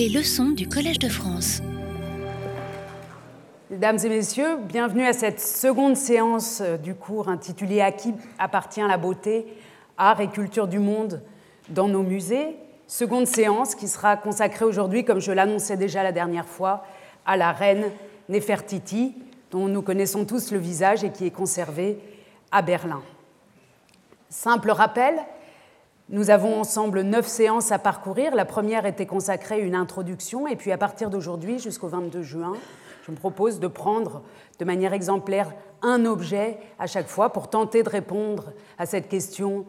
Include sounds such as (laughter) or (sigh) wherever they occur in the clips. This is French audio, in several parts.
Les leçons du Collège de France. Mesdames et messieurs, bienvenue à cette seconde séance euh, du cours intitulé À qui appartient la beauté Art et culture du monde dans nos musées? Seconde séance qui sera consacrée aujourd'hui, comme je l'annonçais déjà la dernière fois, à la reine Nefertiti, dont nous connaissons tous le visage et qui est conservée à Berlin. Simple rappel, nous avons ensemble neuf séances à parcourir. La première était consacrée à une introduction, et puis à partir d'aujourd'hui jusqu'au 22 juin, je me propose de prendre de manière exemplaire un objet à chaque fois pour tenter de répondre à cette question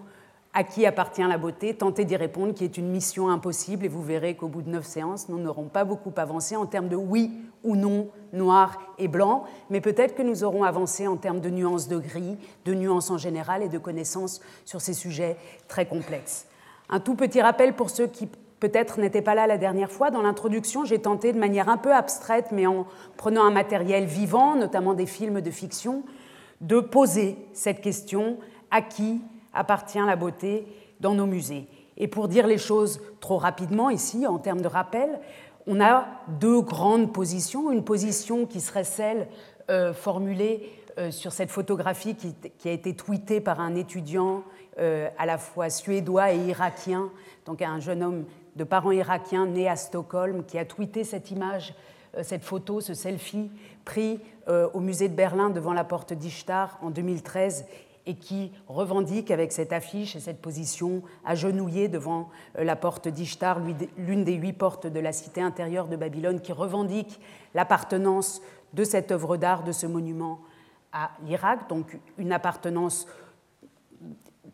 à qui appartient la beauté, tenter d'y répondre, qui est une mission impossible, et vous verrez qu'au bout de neuf séances, nous n'aurons pas beaucoup avancé en termes de oui ou non, noir et blanc, mais peut-être que nous aurons avancé en termes de nuances de gris, de nuances en général et de connaissances sur ces sujets très complexes. Un tout petit rappel pour ceux qui peut-être n'étaient pas là la dernière fois. Dans l'introduction, j'ai tenté de manière un peu abstraite, mais en prenant un matériel vivant, notamment des films de fiction, de poser cette question à qui appartient la beauté dans nos musées? Et pour dire les choses trop rapidement ici, en termes de rappel, on a deux grandes positions. Une position qui serait celle euh, formulée euh, sur cette photographie qui, a été tweetée par un étudiant euh, à la fois suédois et irakien, donc un jeune homme de parents irakiens né à Stockholm, qui a tweeté cette image, cette photo, ce selfie pris au musée de Berlin devant la porte d'Ishtar en 2013 et qui revendique avec cette affiche et cette position agenouillée devant euh, la porte d'Ishtar, l'une des huit portes de la cité intérieure de Babylone, qui revendique l'appartenance de cette œuvre d'art, de ce monument à l'Irak, donc une appartenance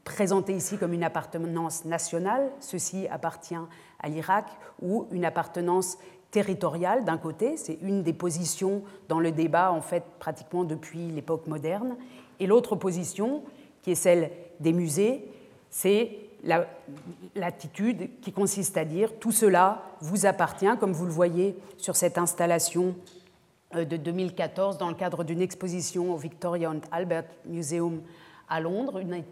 présentée ici comme une appartenance nationale, ceci appartient à l'Irak, ou une appartenance territoriale d'un côté, c'est une des positions dans le débat en fait pratiquement depuis l'époque moderne, et l'autre position, qui est celle des musées, c'est l'attitude qui consiste à dire tout cela vous appartient, comme vous le voyez sur cette installation euh, de 2014 dans le cadre d'une exposition au Victoria and Albert Museum à Londres, une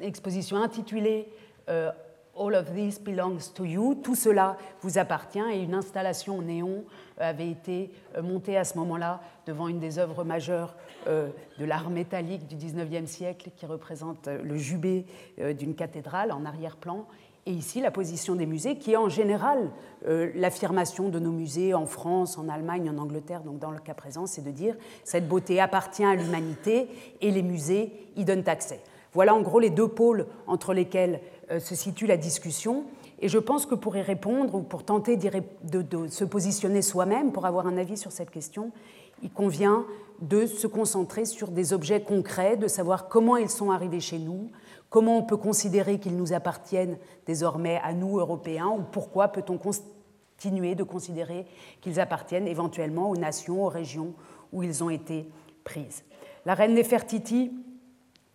exposition intitulée euh, All of this belongs to you, tout cela vous appartient, et une installation néon euh, avait été euh, montée à ce moment-là devant une des œuvres majeures euh, de l'art métallique du XIXe siècle qui représente le jubé d'une cathédrale en arrière-plan. Et ici, la position des musées, qui est en général l'affirmation de nos musées en France, en Allemagne, en Angleterre, donc dans le cas présent, c'est de dire cette beauté appartient à l'humanité et les musées y donnent accès. Voilà en gros les deux pôles entre lesquels se situe la discussion. Et je pense que pour y répondre, ou pour tenter de, se positionner soi-même, pour avoir un avis sur cette question, il convient de se concentrer sur des objets concrets, de savoir comment ils sont arrivés chez nous, comment on peut considérer qu'ils nous appartiennent désormais à nous, Européens, ou pourquoi peut-on continuer de considérer qu'ils appartiennent éventuellement aux nations, aux régions où ils ont été prises. La reine Nefertiti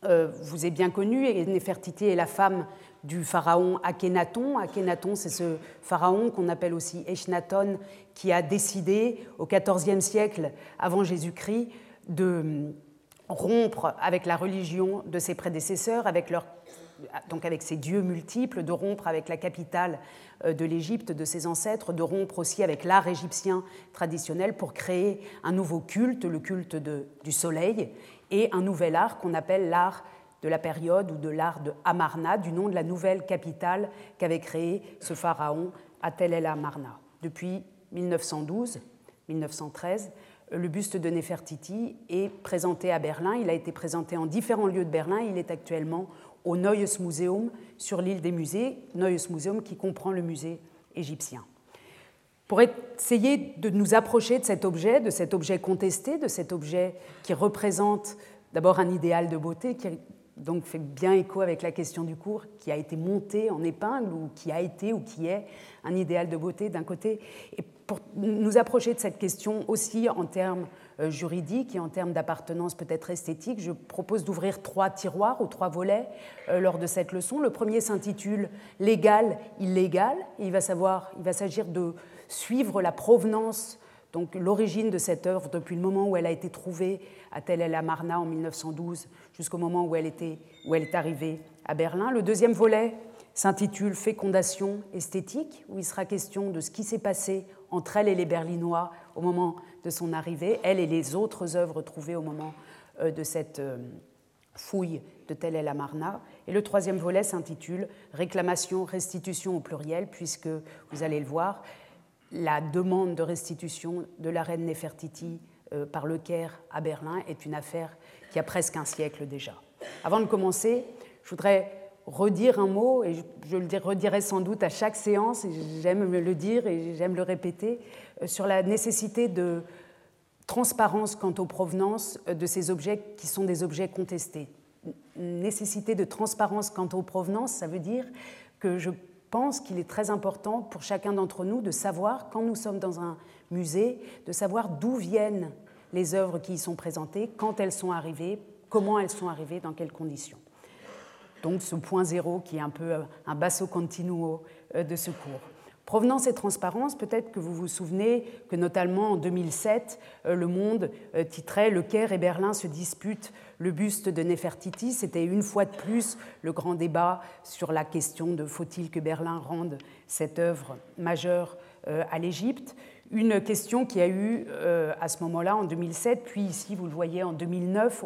euh, vous est bien connue, et Nefertiti est la femme du pharaon Akhenaton. Akhenaton, c'est ce pharaon qu'on appelle aussi Echnaton, qui a décidé au XIVe siècle avant Jésus-Christ de rompre avec la religion de ses prédécesseurs, avec leur, donc avec ses dieux multiples, de rompre avec la capitale euh, de l'Égypte, de ses ancêtres, de rompre aussi avec l'art égyptien traditionnel pour créer un nouveau culte, le culte du soleil, et un nouvel art qu'on appelle l'art de la période ou de l'art de Amarna, du nom de la nouvelle capitale qu'avait créée ce pharaon Atel el Amarna. Depuis 1912-1913, le buste de Nefertiti est présenté à Berlin. Il a été présenté en différents lieux de Berlin. Il est actuellement au Neues Museum sur l'île des musées, Neues Museum qui comprend le musée égyptien. Pour essayer de nous approcher de cet objet, de cet objet contesté, de cet objet qui représente d'abord un idéal de beauté, qui donc fait bien écho avec la question du cours, qui a été monté en épingle ou qui a été ou qui est un idéal de beauté d'un côté. Et pour nous approcher de cette question aussi en termes euh, juridiques et en termes d'appartenance peut-être esthétique, je propose d'ouvrir trois tiroirs ou trois volets euh, lors de cette leçon. Le premier s'intitule Légal, illégal. il va s'agir de suivre la provenance donc l'origine de cette œuvre depuis le moment où elle a été trouvée à Tel El Amarna en 1912 jusqu'au moment où elle, était, où elle est arrivée à Berlin. Le deuxième volet s'intitule Fécondation esthétique, où il sera question de ce qui s'est passé entre elle et les Berlinois au moment de son arrivée, elle et les autres œuvres trouvées au moment euh, de cette euh, fouille de Tel El Amarna. Et le troisième volet s'intitule Réclamation, restitution au pluriel, puisque, vous allez le voir, la demande de restitution de la reine Nefertiti euh, par le Caire à Berlin est une affaire qui a presque un siècle déjà. Avant de commencer, je voudrais redire un mot, et je le redirai sans doute à chaque séance, j'aime le dire et j'aime le répéter, euh, sur la nécessité de transparence quant aux provenances euh, de ces objets qui sont des objets contestés. Nécessité de transparence quant aux provenances, ça veut dire que je pense qu'il est très important pour chacun d'entre nous de savoir, quand nous sommes dans un musée, de savoir d'où viennent les œuvres qui y sont présentées, quand elles sont arrivées, comment elles sont arrivées, dans quelles conditions. Donc ce point zéro qui est un peu un basso continuo euh, de ce cours. Provenance et transparence, peut-être que vous vous souvenez que notamment en 2007, euh, Le Monde euh, titrait Le Caire et Berlin se disputent le buste de Nefertiti. C'était une fois de plus le grand débat sur la question de faut-il que Berlin rende cette œuvre majeure à l'Égypte. Une question qui a eu à ce moment-là en 2007, puis ici vous le voyez en 2009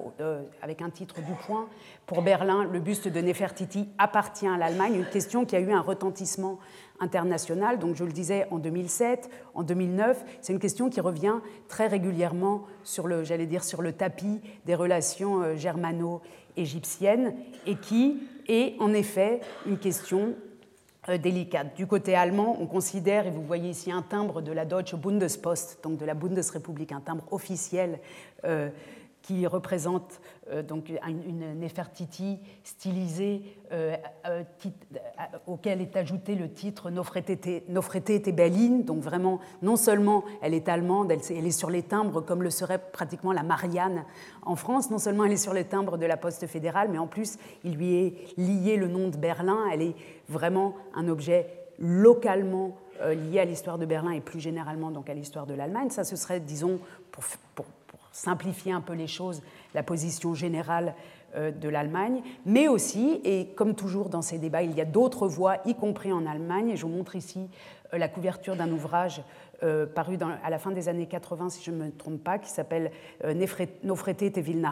avec un titre du point, pour Berlin, le buste de Nefertiti appartient à l'Allemagne, une question qui a eu un retentissement international. Donc je le disais en 2007, en 2009, c'est une question qui revient très régulièrement sur le, j'allais dire, sur le tapis des relations euh, germano-égyptiennes et qui est en effet une question euh, délicate. Du côté allemand, on considère, et vous voyez ici un timbre de la Deutsche Bundespost, donc de la Bundesrepublik, un timbre officiel euh, qui représente euh, donc une Nefertiti stylisée euh, euh, auquel est ajouté le titre Nofrete Tebelin. Donc vraiment, non seulement elle est allemande, elle, est sur les timbres comme le serait pratiquement la Marianne en France, non seulement elle est sur les timbres de la Poste fédérale, mais en plus il lui est lié le nom de Berlin. Elle est vraiment un objet localement lié à l'histoire de Berlin et plus généralement donc à l'histoire de l'Allemagne. Ça, ce serait, disons, pour simplifier un peu les choses, la position générale euh, de l'Allemagne, mais aussi, et comme toujours dans ces débats, il y a d'autres voix, y compris en Allemagne, et je vous montre ici euh, la couverture d'un ouvrage euh, paru à la fin des années 80, si je ne me trompe pas, qui s'appelle Nofrete te will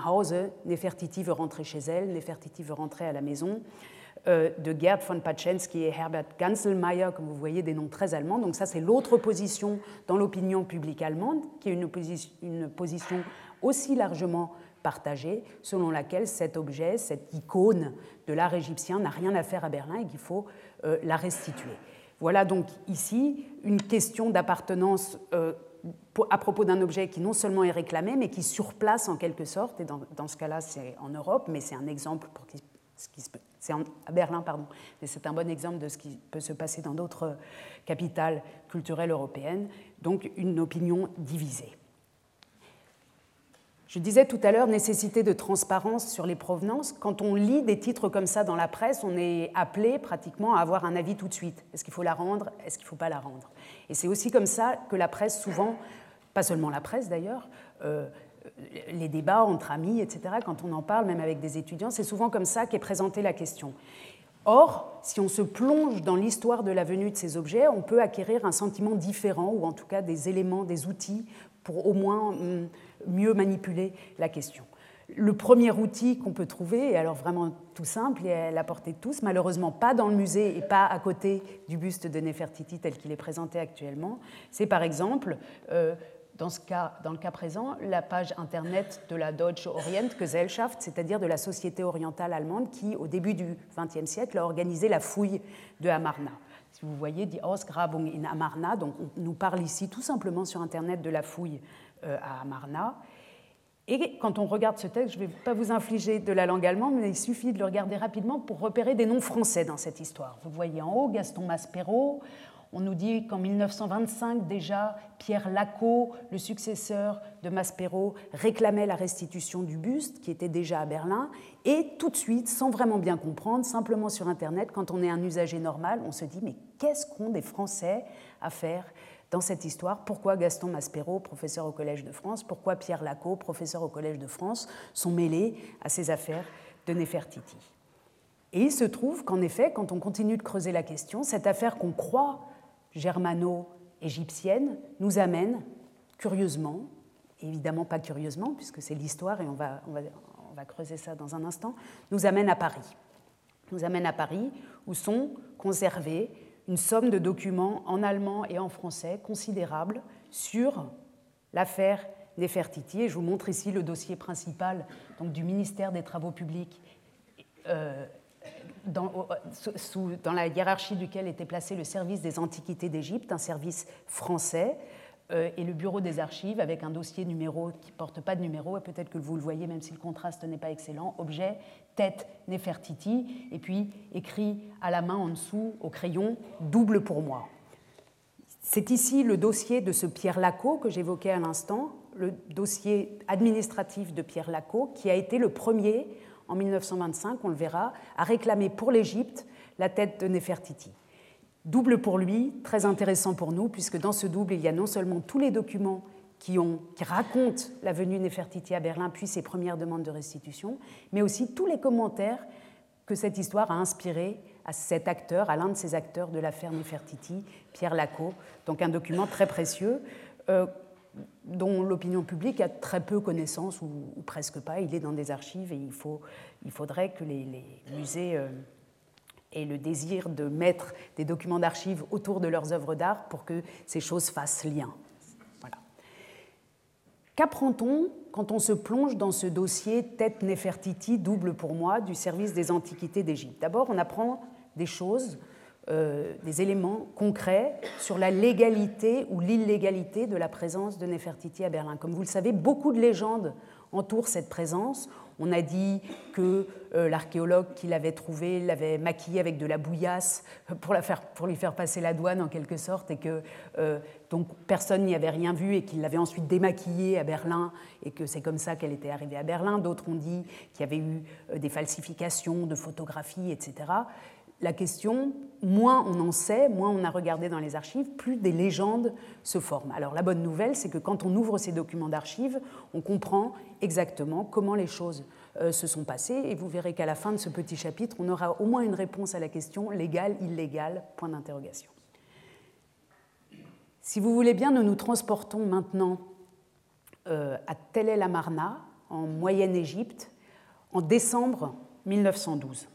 Nefertiti veut rentrer chez elle, Nefertiti veut rentrer à la maison. Euh, de Gerd von Paczensky et Herbert Ganselmeier, comme vous voyez, des noms très allemands. Donc ça, c'est l'autre position dans l'opinion publique allemande, qui est une, position aussi largement partagée, selon laquelle cet objet, cette icône de l'art égyptien n'a rien à faire à Berlin et qu'il faut euh, la restituer. Voilà donc ici une question d'appartenance euh, à propos d'un objet qui non seulement est réclamé, mais qui surplace en quelque sorte, et dans, dans ce cas-là c'est en Europe, mais c'est un exemple pour c'est à Berlin, pardon. Mais c'est un bon exemple de ce qui peut se passer dans d'autres capitales culturelles européennes. Donc une opinion divisée. Je disais tout à l'heure nécessité de transparence sur les provenances. Quand on lit des titres comme ça dans la presse, on est appelé pratiquement à avoir un avis tout de suite. Est-ce qu'il faut la rendre? Est-ce qu'il ne faut pas la rendre? Et c'est aussi comme ça que la presse, souvent, pas seulement la presse d'ailleurs, euh, les débats entre amis, etc., quand on en parle, même avec des étudiants, c'est souvent comme ça qu'est présentée la question. Or, si on se plonge dans l'histoire de la venue de ces objets, on peut acquérir un sentiment différent, ou en tout cas des éléments, des outils, pour au moins hum, mieux manipuler la question. Le premier outil qu'on peut trouver, et alors vraiment tout simple et à la portée de tous, malheureusement pas dans le musée et pas à côté du buste de Nefertiti tel qu'il est présenté actuellement, c'est par exemple euh, dans, le cas présent, la page internet de la Deutsche Gesellschaft, c'est-à-dire de la Société orientale allemande qui, au début du XXe siècle, a organisé la fouille de Amarna. Si vous voyez, die Ausgrabung in Amarna, donc on nous parle ici tout simplement sur internet de la fouille euh, à Amarna. Et quand on regarde ce texte, je ne vais pas vous infliger de la langue allemande, mais il suffit de le regarder rapidement pour repérer des noms français dans cette histoire. Vous voyez en haut Gaston Maspero, on nous dit qu'en 1925 déjà, Pierre Lacot, le successeur de Maspero, réclamait la restitution du buste qui était déjà à Berlin. Et tout de suite, sans vraiment bien comprendre, simplement sur Internet, quand on est un usager normal, on se dit mais qu'est-ce qu'ont des Français à faire dans cette histoire? Pourquoi Gaston Maspero, professeur au Collège de France, pourquoi Pierre Lacot, professeur au Collège de France, sont mêlés à ces affaires de Nefertiti? Et il se trouve qu'en effet, quand on continue de creuser la question, cette affaire qu'on croit germano-égyptienne nous amène, curieusement, évidemment pas curieusement, puisque c'est l'histoire et on va, creuser ça dans un instant, nous amène à Paris. Nous amène à Paris, où sont conservés une somme de documents en allemand et en français considérables sur l'affaire Nefertiti. Et je vous montre ici le dossier principal donc, du ministère des Travaux publics, euh, dans, la hiérarchie duquel était placé le service des antiquités d'Égypte, un service français, euh, et le bureau des archives avec un dossier numéro qui ne porte pas de numéro, et peut-être que vous le voyez même si le contraste n'est pas excellent, objet, tête Nefertiti, et puis écrit à la main en dessous au crayon, double pour moi. C'est ici le dossier de ce Pierre Lacot que j'évoquais à l'instant, le dossier administratif de Pierre Lacot, qui a été le premier, en 1925, on le verra, à réclamer pour l'Égypte la tête de Nefertiti. Double pour lui, très intéressant pour nous, puisque dans ce double, il y a non seulement tous les documents qui, ont, qui racontent la venue de Nefertiti à Berlin, puis ses premières demandes de restitution, mais aussi tous les commentaires que cette histoire a inspiré à cet acteur, à l'un de ces acteurs de l'affaire Nefertiti, Pierre Lacot. Donc un document très précieux. Euh, dont l'opinion publique a très peu connaissance ou, presque pas. Il est dans des archives et il, faut, il faudrait que les, musées euh, aient le désir de mettre des documents d'archives autour de leurs œuvres d'art pour que ces choses fassent lien. Voilà. Qu'apprend-on quand on se plonge dans ce dossier Tête Nefertiti, double pour moi, du service des antiquités d'Égypte? D'abord, on apprend des choses euh, des éléments concrets sur la légalité ou l'illégalité de la présence de Nefertiti à Berlin. Comme vous le savez, beaucoup de légendes entourent cette présence. On a dit que euh, l'archéologue qui l'avait trouvée l'avait maquillée avec de la bouillasse pour, la faire, pour lui faire passer la douane en quelque sorte, et que euh, donc personne n'y avait rien vu et qu'il l'avait ensuite démaquillée à Berlin et que c'est comme ça qu'elle était arrivée à Berlin. D'autres ont dit qu'il y avait eu des falsifications de photographies, etc la question, moins on en sait, moins on a regardé dans les archives, plus des légendes se forment. Alors la bonne nouvelle, c'est que quand on ouvre ces documents d'archives, on comprend exactement comment les choses euh, se sont passées, et vous verrez qu'à la fin de ce petit chapitre, on aura au moins une réponse à la question légal, illégal, point d'interrogation. Si vous voulez bien, nous nous transportons maintenant euh, à Tel El Amarna, en Moyenne-Égypte, en décembre 1912.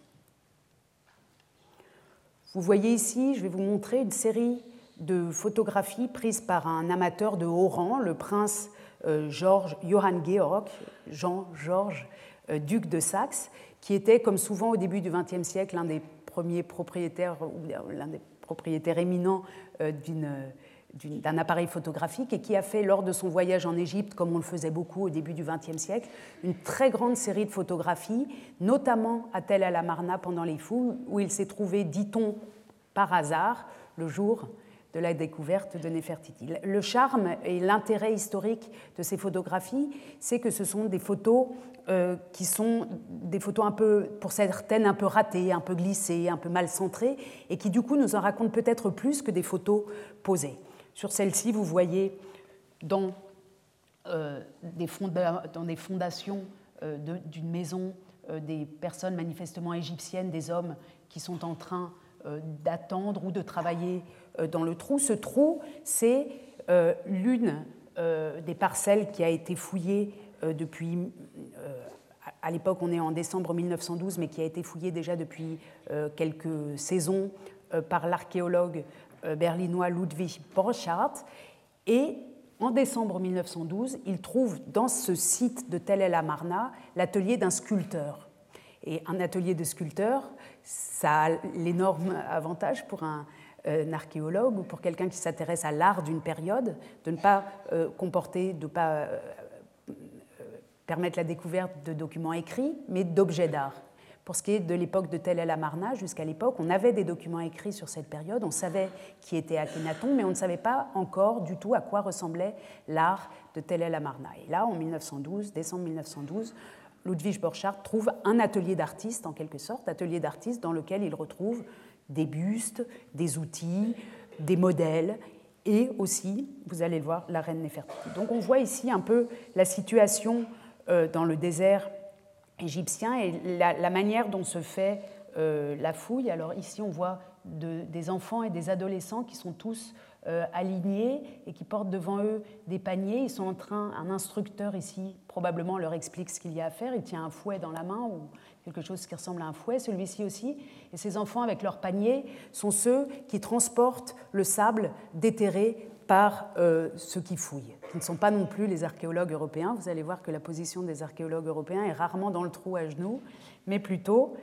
Vous voyez ici, je vais vous montrer une série de photographies prises par un amateur de haut rang, le prince euh, George, Johann Georg, Jean-Georges, euh, duc de Saxe, qui était, comme souvent au début du XXe siècle, l'un des premiers propriétaires, ou l'un des propriétaires éminents euh, d'une d'un appareil photographique et qui a fait lors de son voyage en Égypte, comme on le faisait beaucoup au début du XXe siècle, une très grande série de photographies, notamment à Tel El Amarna pendant les foules, où il s'est trouvé, dit-on, par hasard, le jour de la découverte de Nefertiti. Le charme et l'intérêt historique de ces photographies, c'est que ce sont des photos euh, qui sont des photos un peu, pour certaines, un peu ratées, un peu glissées, un peu mal centrées, et qui du coup nous en racontent peut-être plus que des photos posées. Sur celle-ci, vous voyez dans, euh, des, fondations euh, d'une maison euh, des personnes manifestement égyptiennes, des hommes qui sont en train d'attendre ou de travailler dans le trou. Ce trou, c'est l'une des parcelles qui a été fouillée depuis à l'époque, on est en décembre 1912, mais qui a été fouillée déjà depuis quelques saisons par l'archéologue berlinois Ludwig Borchardt. Et en décembre 1912, il trouve dans ce site de Tel El Amarna l'atelier d'un sculpteur. Et un atelier de sculpteur, ça a l'énorme avantage pour un, euh, archéologue ou pour quelqu'un qui s'intéresse à l'art d'une période de ne pas euh, comporter, de ne pas permettre la découverte de documents écrits, mais d'objets d'art. Pour ce qui est de l'époque de Tel El Amarna, jusqu'à l'époque, on avait des documents écrits sur cette période, on savait qui était Akhenaton, mais on ne savait pas encore du tout à quoi ressemblait l'art de Tel El Amarna. Et là, en 1912, décembre 1912, Ludwig Borchardt trouve un atelier d'artiste, en quelque sorte, atelier d'artiste dans lequel il retrouve des bustes, des outils, des modèles, et aussi, vous allez le voir, la reine Nefertiti. Donc on voit ici un peu la situation euh, dans le désert égyptien et la, manière dont se fait la fouille. Alors ici, on voit des enfants et des adolescents qui sont tous euh, alignés et qui portent devant eux des paniers. Ils sont en train, un instructeur ici probablement leur explique ce qu'il y a à faire. Il tient un fouet dans la main ou quelque chose qui ressemble à un fouet, celui-ci aussi. Et ces enfants avec leurs paniers sont ceux qui transportent le sable déterré par euh, ceux qui fouillent, qui ne sont pas non plus les archéologues européens. Vous allez voir que la position des archéologues européens est rarement dans le trou à genoux, mais plutôt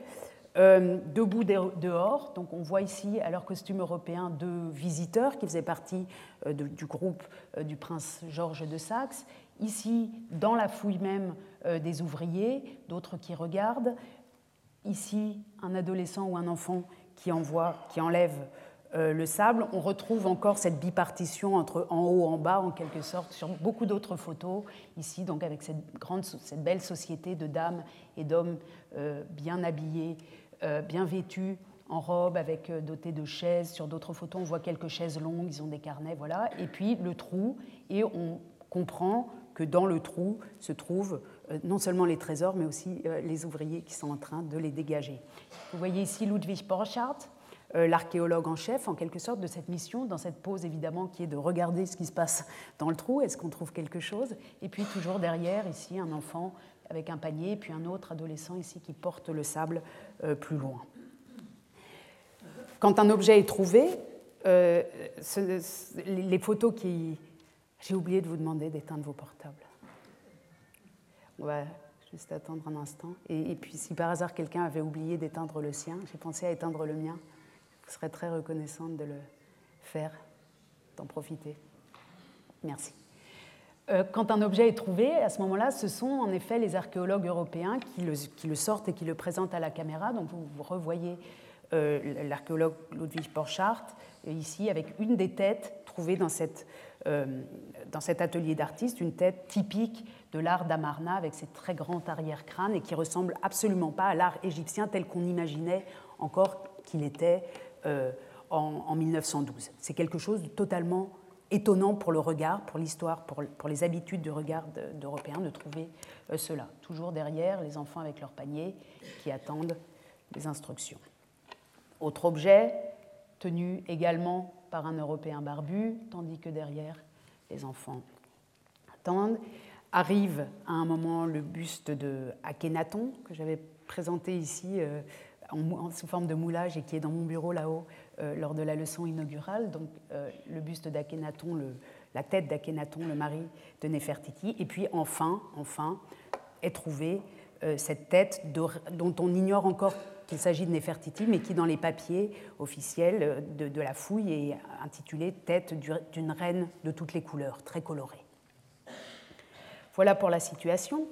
euh, debout dehors. Donc on voit ici à leur costume européen deux visiteurs qui faisaient partie euh, du groupe du prince Georges de Saxe. Ici, dans la fouille même, des ouvriers, d'autres qui regardent. Ici, un adolescent ou un enfant qui envoie, qui enlève le sable. On retrouve encore cette bipartition entre en haut et en bas, en quelque sorte, sur beaucoup d'autres photos. Ici, donc avec cette, grande, cette belle société de dames et d'hommes bien habillés euh, bien vêtus, en robe, avec euh, doté de chaises. Sur d'autres photos, on voit quelques chaises longues, ils ont des carnets, voilà. Et puis le trou, et on comprend que dans le trou se trouvent euh, non seulement les trésors, mais aussi les ouvriers qui sont en train de les dégager. Vous voyez ici Ludwig Borchardt, l'archéologue en chef, en quelque sorte, de cette mission, dans cette pose évidemment qui est de regarder ce qui se passe dans le trou, est-ce qu'on trouve quelque chose? Et puis toujours derrière, ici, un enfant avec un panier, puis un autre adolescent ici qui porte le sable euh, plus loin. Quand un objet est trouvé, euh, les photos qui... J'ai oublié de vous demander d'éteindre vos portables. On va juste attendre un instant. Et puis si par hasard quelqu'un avait oublié d'éteindre le sien, j'ai pensé à éteindre le mien. Je serais très reconnaissante de le faire, d'en profiter. Merci. Euh, quand un objet est trouvé, à ce moment-là, ce sont en effet les archéologues européens qui le, sortent et qui le présentent à la caméra. Donc vous, revoyez euh, l'archéologue Ludwig Borchardt euh, ici avec une des têtes trouvées dans, cet atelier d'artiste, une tête typique de l'art d'Amarna avec ses très grands arrière-crânes et qui ressemble absolument pas à l'art égyptien tel qu'on imaginait encore qu'il était en, en 1912. C'est quelque chose de totalement étonnant pour le regard, pour l'histoire, pour, les habitudes de regard d'Européens de trouver euh, cela. Toujours derrière, les enfants avec leur panier qui attendent les instructions. Autre objet, tenu également par un Européen barbu, tandis que derrière, les enfants attendent. Arrive à un moment le buste de Akhenaton, que j'avais présenté ici euh, sous forme de moulage et qui est dans mon bureau là-haut euh, lors de la leçon inaugurale. Donc euh, le buste d'Akhenaton, la tête d'Akhenaton, le mari de Nefertiti. Et puis enfin, enfin, est trouvée euh, cette tête dont on ignore encore qu'il s'agit de Nefertiti, mais qui dans les papiers officiels de, de la fouille est intitulée Tête d'une reine de toutes les couleurs, très colorée. Voilà pour la situation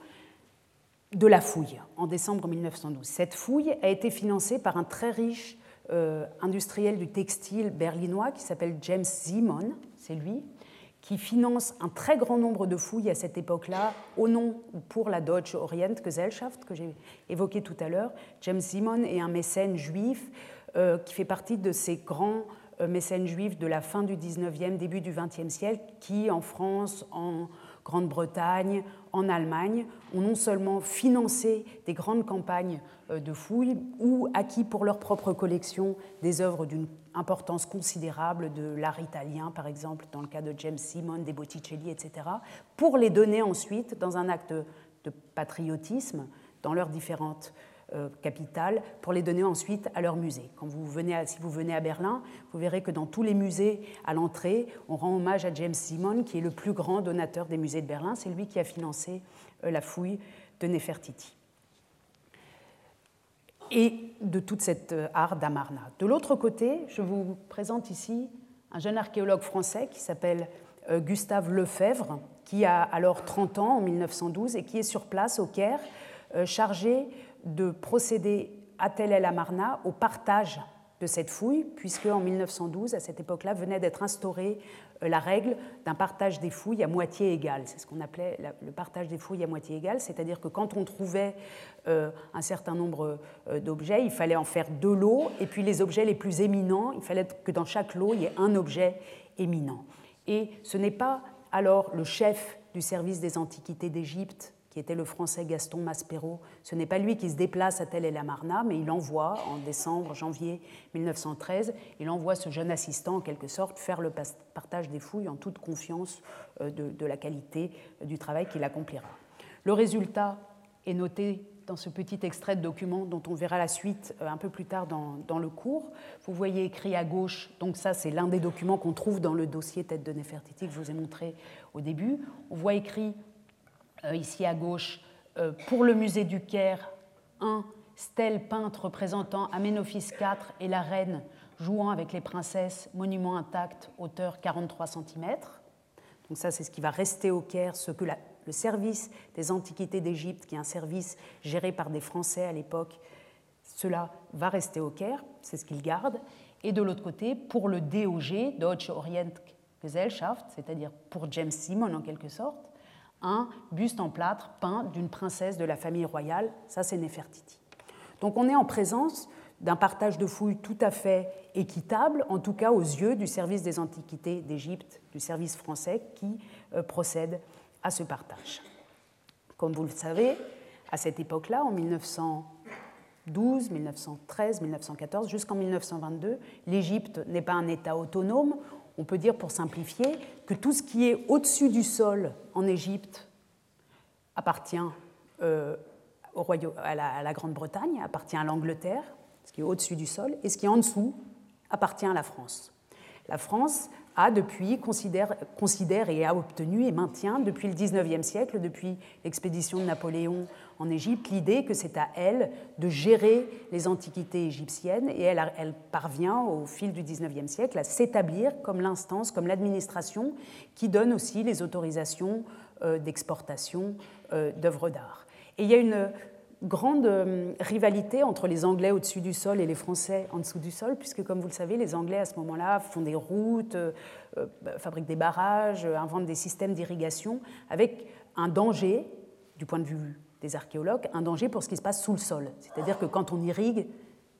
de la fouille en décembre 1912. Cette fouille a été financée par un très riche euh, industriel du textile berlinois qui s'appelle James Simon, c'est lui, qui finance un très grand nombre de fouilles à cette époque-là au nom ou pour la Deutsche Orient Gesellschaft que j'ai évoqué tout à l'heure. James Simon est un mécène juif euh, qui fait partie de ces grands euh, mécènes juifs de la fin du 19e, début du 20e siècle qui, en France, en Grande-Bretagne, en Allemagne, ont non seulement financé des grandes campagnes euh, de fouilles ou acquis pour leur propre collection des œuvres d'une importance considérable de l'art italien, par exemple, dans le cas de James Simon, des Botticelli, etc., pour les donner ensuite dans un acte de patriotisme dans leurs différentes capitale pour les donner ensuite à leur musée. Quand vous venez si vous venez à Berlin, vous verrez que dans tous les musées, à l'entrée, on rend hommage à James Simon, qui est le plus grand donateur des musées de Berlin. C'est lui qui a financé euh, la fouille de Nefertiti et de toute cette euh, art d'Amarna. De l'autre côté, je vous présente ici un jeune archéologue français qui s'appelle Gustave Lefebvre, qui a alors 30 ans en 1912 et qui est sur place au Caire, chargé de procéder à Tel El Amarna au partage de cette fouille, puisque en 1912, à cette époque-là, venait d'être instaurée euh, la règle d'un partage des fouilles à moitié égale. C'est ce qu'on appelait le partage des fouilles à moitié égale, c'est-à-dire que quand on trouvait euh, un certain nombre euh, d'objets, il fallait en faire deux lots, et puis les objets les plus éminents, il fallait que dans chaque lot, il y ait un objet éminent. Et ce n'est pas alors le chef du service des antiquités d'Égypte qui était le français Gaston Maspero. Ce n'est pas lui qui se déplace à Tel el Amarna, mais il envoie en décembre, janvier 1913, il envoie ce jeune assistant en quelque sorte faire le partage des fouilles en toute confiance euh, de, la qualité du travail qu'il accomplira. Le résultat est noté dans ce petit extrait de document dont on verra la suite euh, un peu plus tard dans, dans le cours. Vous voyez écrit à gauche, donc ça c'est l'un des documents qu'on trouve dans le dossier Tête de Nefertiti que je vous ai montré au début. On voit écrit ici à gauche, euh, pour le musée du Caire, un stèle peinte représentant Aménophis IV et la reine jouant avec les princesses, monument intact, hauteur 43 cm. Donc ça, c'est ce qui va rester au Caire, ce que le service des antiquités d'Égypte, qui est un service géré par des Français à l'époque, cela va rester au Caire, c'est ce qu'ils gardent. Et de l'autre côté, pour le DOG, Deutsche Orient Gesellschaft, c'est-à-dire pour James Simon en quelque sorte, un buste en plâtre peint d'une princesse de la famille royale, ça c'est Nefertiti. Donc on est en présence d'un partage de fouilles tout à fait équitable, en tout cas aux yeux du service des antiquités d'Égypte, du service français qui euh, procède à ce partage. Comme vous le savez, à cette époque-là, en 1912, 1913, 1914, jusqu'en 1922, l'Égypte n'est pas un État autonome, on peut dire pour simplifier tout ce qui est au-dessus du sol en Égypte appartient euh, au royaume, à la, Grande-Bretagne, appartient à l'Angleterre, ce qui est au-dessus du sol, et ce qui est en dessous appartient à la France. La France a depuis, considère, et a obtenu et maintient depuis le XIXe siècle, depuis l'expédition de Napoléon en Égypte, l'idée que c'est à elle de gérer les antiquités égyptiennes et elle, elle parvient au fil du XIXe siècle à s'établir comme l'instance, comme l'administration qui donne aussi les autorisations euh, d'exportation euh, d'œuvres d'art. Et il y a une grande euh, rivalité entre les Anglais au-dessus du sol et les Français en dessous du sol, puisque comme vous le savez, les Anglais à ce moment-là font des routes, euh, euh, fabriquent des barrages, inventent des systèmes d'irrigation, avec un danger, du point de vue des archéologues, un danger pour ce qui se passe sous le sol. C'est-à-dire que quand on irrigue,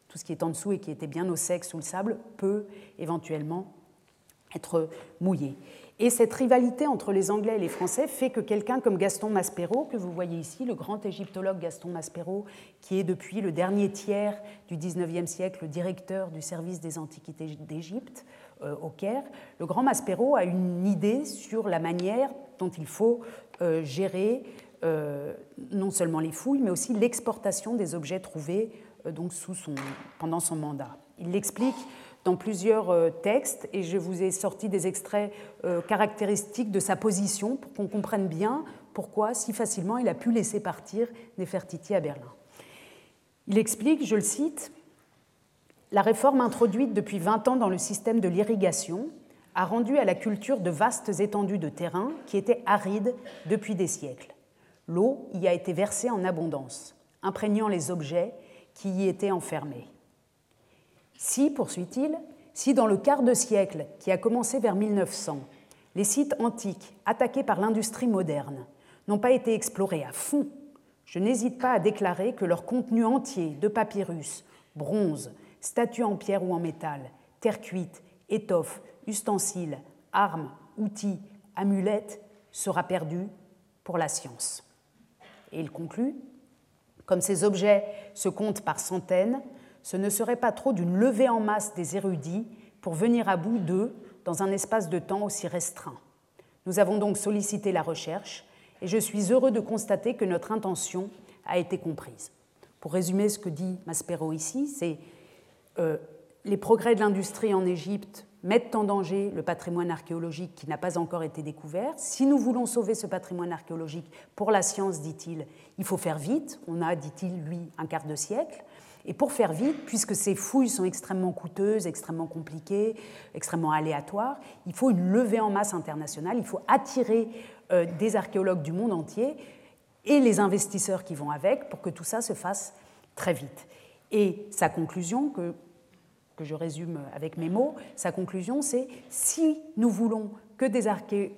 tout ce qui est en dessous et qui était bien au sec sous le sable peut éventuellement être mouillé. Et cette rivalité entre les Anglais et les Français fait que quelqu'un comme Gaston Maspero, que vous voyez ici, le grand égyptologue Gaston Maspero, qui est depuis le dernier tiers du XIXe siècle le directeur du service des antiquités d'Égypte euh, au Caire, le grand Maspero a une idée sur la manière dont il faut euh, gérer euh, non seulement les fouilles, mais aussi l'exportation des objets trouvés donc pendant son mandat. Il l'explique dans plusieurs euh, textes et je vous ai sorti des extraits euh, caractéristiques de sa position pour qu'on comprenne bien pourquoi si facilement il a pu laisser partir Nefertiti à Berlin. Il explique, je le cite, La réforme introduite depuis 20 ans dans le système de l'irrigation a rendu à la culture de vastes étendues de terrain qui étaient arides depuis des siècles. L'eau y a été versée en abondance, imprégnant les objets qui y étaient enfermés. Si, poursuit-il, si dans le quart de siècle qui a commencé vers 1900, les sites antiques attaqués par l'industrie moderne n'ont pas été explorés à fond, je n'hésite pas à déclarer que leur contenu entier de papyrus, bronze, statues en pierre ou en métal, terre cuite, étoffes, ustensiles, armes, outils, amulettes sera perdu pour la science. Et il conclut Comme ces objets se comptent par centaines, ce ne serait pas trop d'une levée en masse des érudits pour venir à bout d'eux dans un espace de temps aussi restreint. Nous avons donc sollicité la recherche et je suis heureux de constater que notre intention a été comprise. Pour résumer ce que dit Maspero ici, c'est euh, les progrès de l'industrie en Égypte mettent en danger le patrimoine archéologique qui n'a pas encore été découvert. Si nous voulons sauver ce patrimoine archéologique pour la science, dit-il, il faut faire vite. On a, dit-il, lui, un quart de siècle. Et pour faire vite, puisque ces fouilles sont extrêmement coûteuses, extrêmement compliquées, extrêmement aléatoires, il faut une levée en masse internationale, il faut attirer euh, des archéologues du monde entier et les investisseurs qui vont avec pour que tout ça se fasse très vite. Et sa conclusion, que, je résume avec mes mots, sa conclusion c'est si nous voulons que des,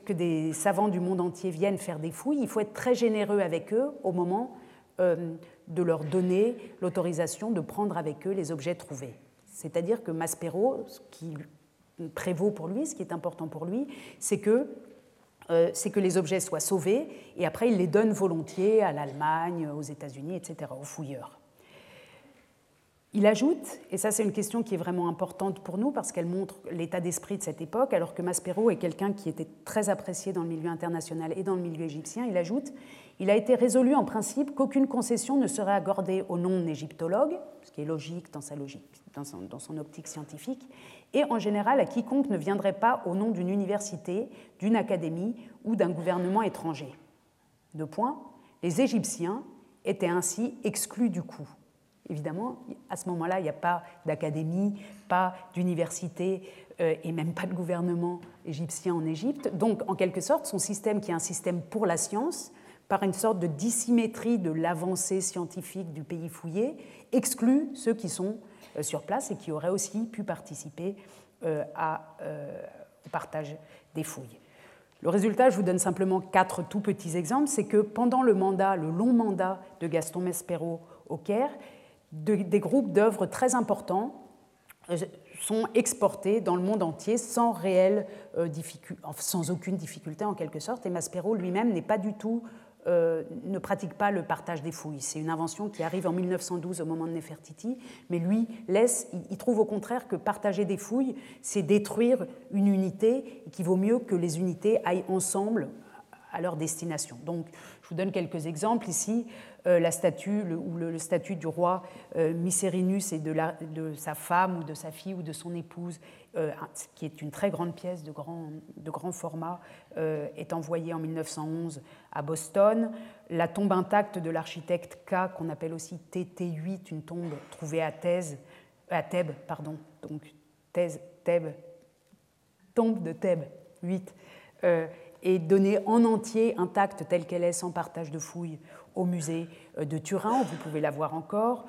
que des savants du monde entier viennent faire des fouilles, il faut être très généreux avec eux au moment euh, de leur donner l'autorisation de prendre avec eux les objets trouvés. C'est-à-dire que Maspero, ce qui prévaut pour lui, ce qui est important pour lui, c'est que c'est que les objets soient sauvés et après il les donne volontiers à l'Allemagne, aux États-Unis, etc., aux fouilleurs. Il ajoute, et ça c'est une question qui est vraiment importante pour nous parce qu'elle montre l'état d'esprit de cette époque, alors que Maspero est quelqu'un qui était très apprécié dans le milieu international et dans le milieu égyptien, il ajoute, il a été résolu en principe qu'aucune concession ne serait accordée au non-égyptologue, ce qui est logique dans sa logique, dans son optique scientifique, et en général à quiconque ne viendrait pas au nom d'une université, d'une académie ou d'un gouvernement étranger. Deux points, les Égyptiens étaient ainsi exclus du coup. Évidemment, à ce moment-là, il n'y a pas d'académie, pas d'université euh, et même pas de gouvernement égyptien en Égypte. Donc, en quelque sorte, son système, qui est un système pour la science, par une sorte de dissymétrie de l'avancée scientifique du pays fouillé, exclut ceux qui sont euh, sur place et qui auraient aussi pu participer euh, au partage des fouilles. Le résultat, je vous donne simplement quatre tout petits exemples, c'est que pendant le mandat, le long mandat de Gaston Maspero au Caire, des groupes d'œuvres très importants euh, sont exportés dans le monde entier sans, réelle, euh, sans aucune difficulté en quelque sorte. Et Maspero lui-même n'est pas du tout, euh, ne pratique pas le partage des fouilles. C'est une invention qui arrive en 1912 au moment de Nefertiti, mais lui laisse, il trouve au contraire que partager des fouilles, c'est détruire une unité, et qu'il vaut mieux que les unités aillent ensemble à leur destination. Donc, je vous donne quelques exemples ici. Euh, la statue ou le, statut du roi euh, Mycerinus et de, sa femme ou de sa fille ou de son épouse, euh, qui est une très grande pièce de grand, format, est envoyée en 1911 à Boston. La tombe intacte de l'architecte K, qu'on appelle aussi TT8, une tombe trouvée à Thèbes, à Thèbes pardon, donc Thèbes, tombe de Thèbes 8, est donnée en entier, intacte telle qu'elle est, sans partage de fouilles, au musée euh, de Turin, vous pouvez la voir encore.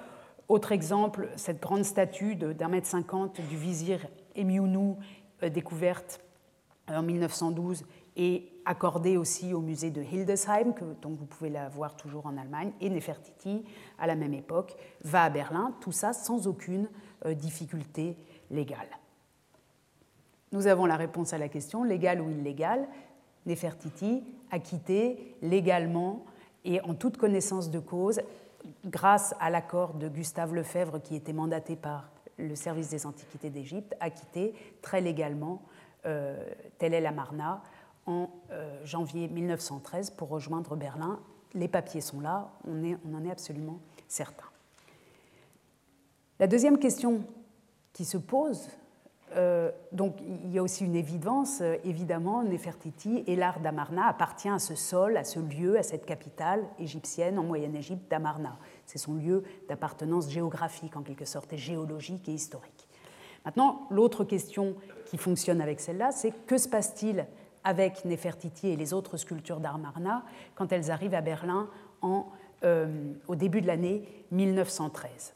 Autre exemple, cette grande statue d'un mètre cinquante du vizir Emiounou, euh, découverte euh, en 1912 et accordée aussi au musée de Hildesheim, que, donc vous pouvez la voir toujours en Allemagne, et Nefertiti, à la même époque, va à Berlin, tout ça sans aucune difficulté légale. Nous avons la réponse à la question, légale ou illégale. Nefertiti a quitté légalement et en toute connaissance de cause, grâce à l'accord de Gustave Lefebvre qui était mandaté par le service des antiquités d'Égypte, a quitté très légalement euh, Tel El Amarna en euh, janvier 1913 pour rejoindre Berlin. Les papiers sont là, on, en est absolument certain. La deuxième question qui se pose euh, donc il y a aussi une évidence, euh, évidemment, Nefertiti et l'art d'Amarna appartient à ce sol, à ce lieu, à cette capitale égyptienne en Moyenne-Égypte d'Amarna. C'est son lieu d'appartenance géographique en quelque sorte, et géologique et historique. Maintenant, l'autre question qui fonctionne avec celle-là, c'est que se passe-t-il avec Nefertiti et les autres sculptures d'Amarna quand elles arrivent à Berlin euh, au début de l'année 1913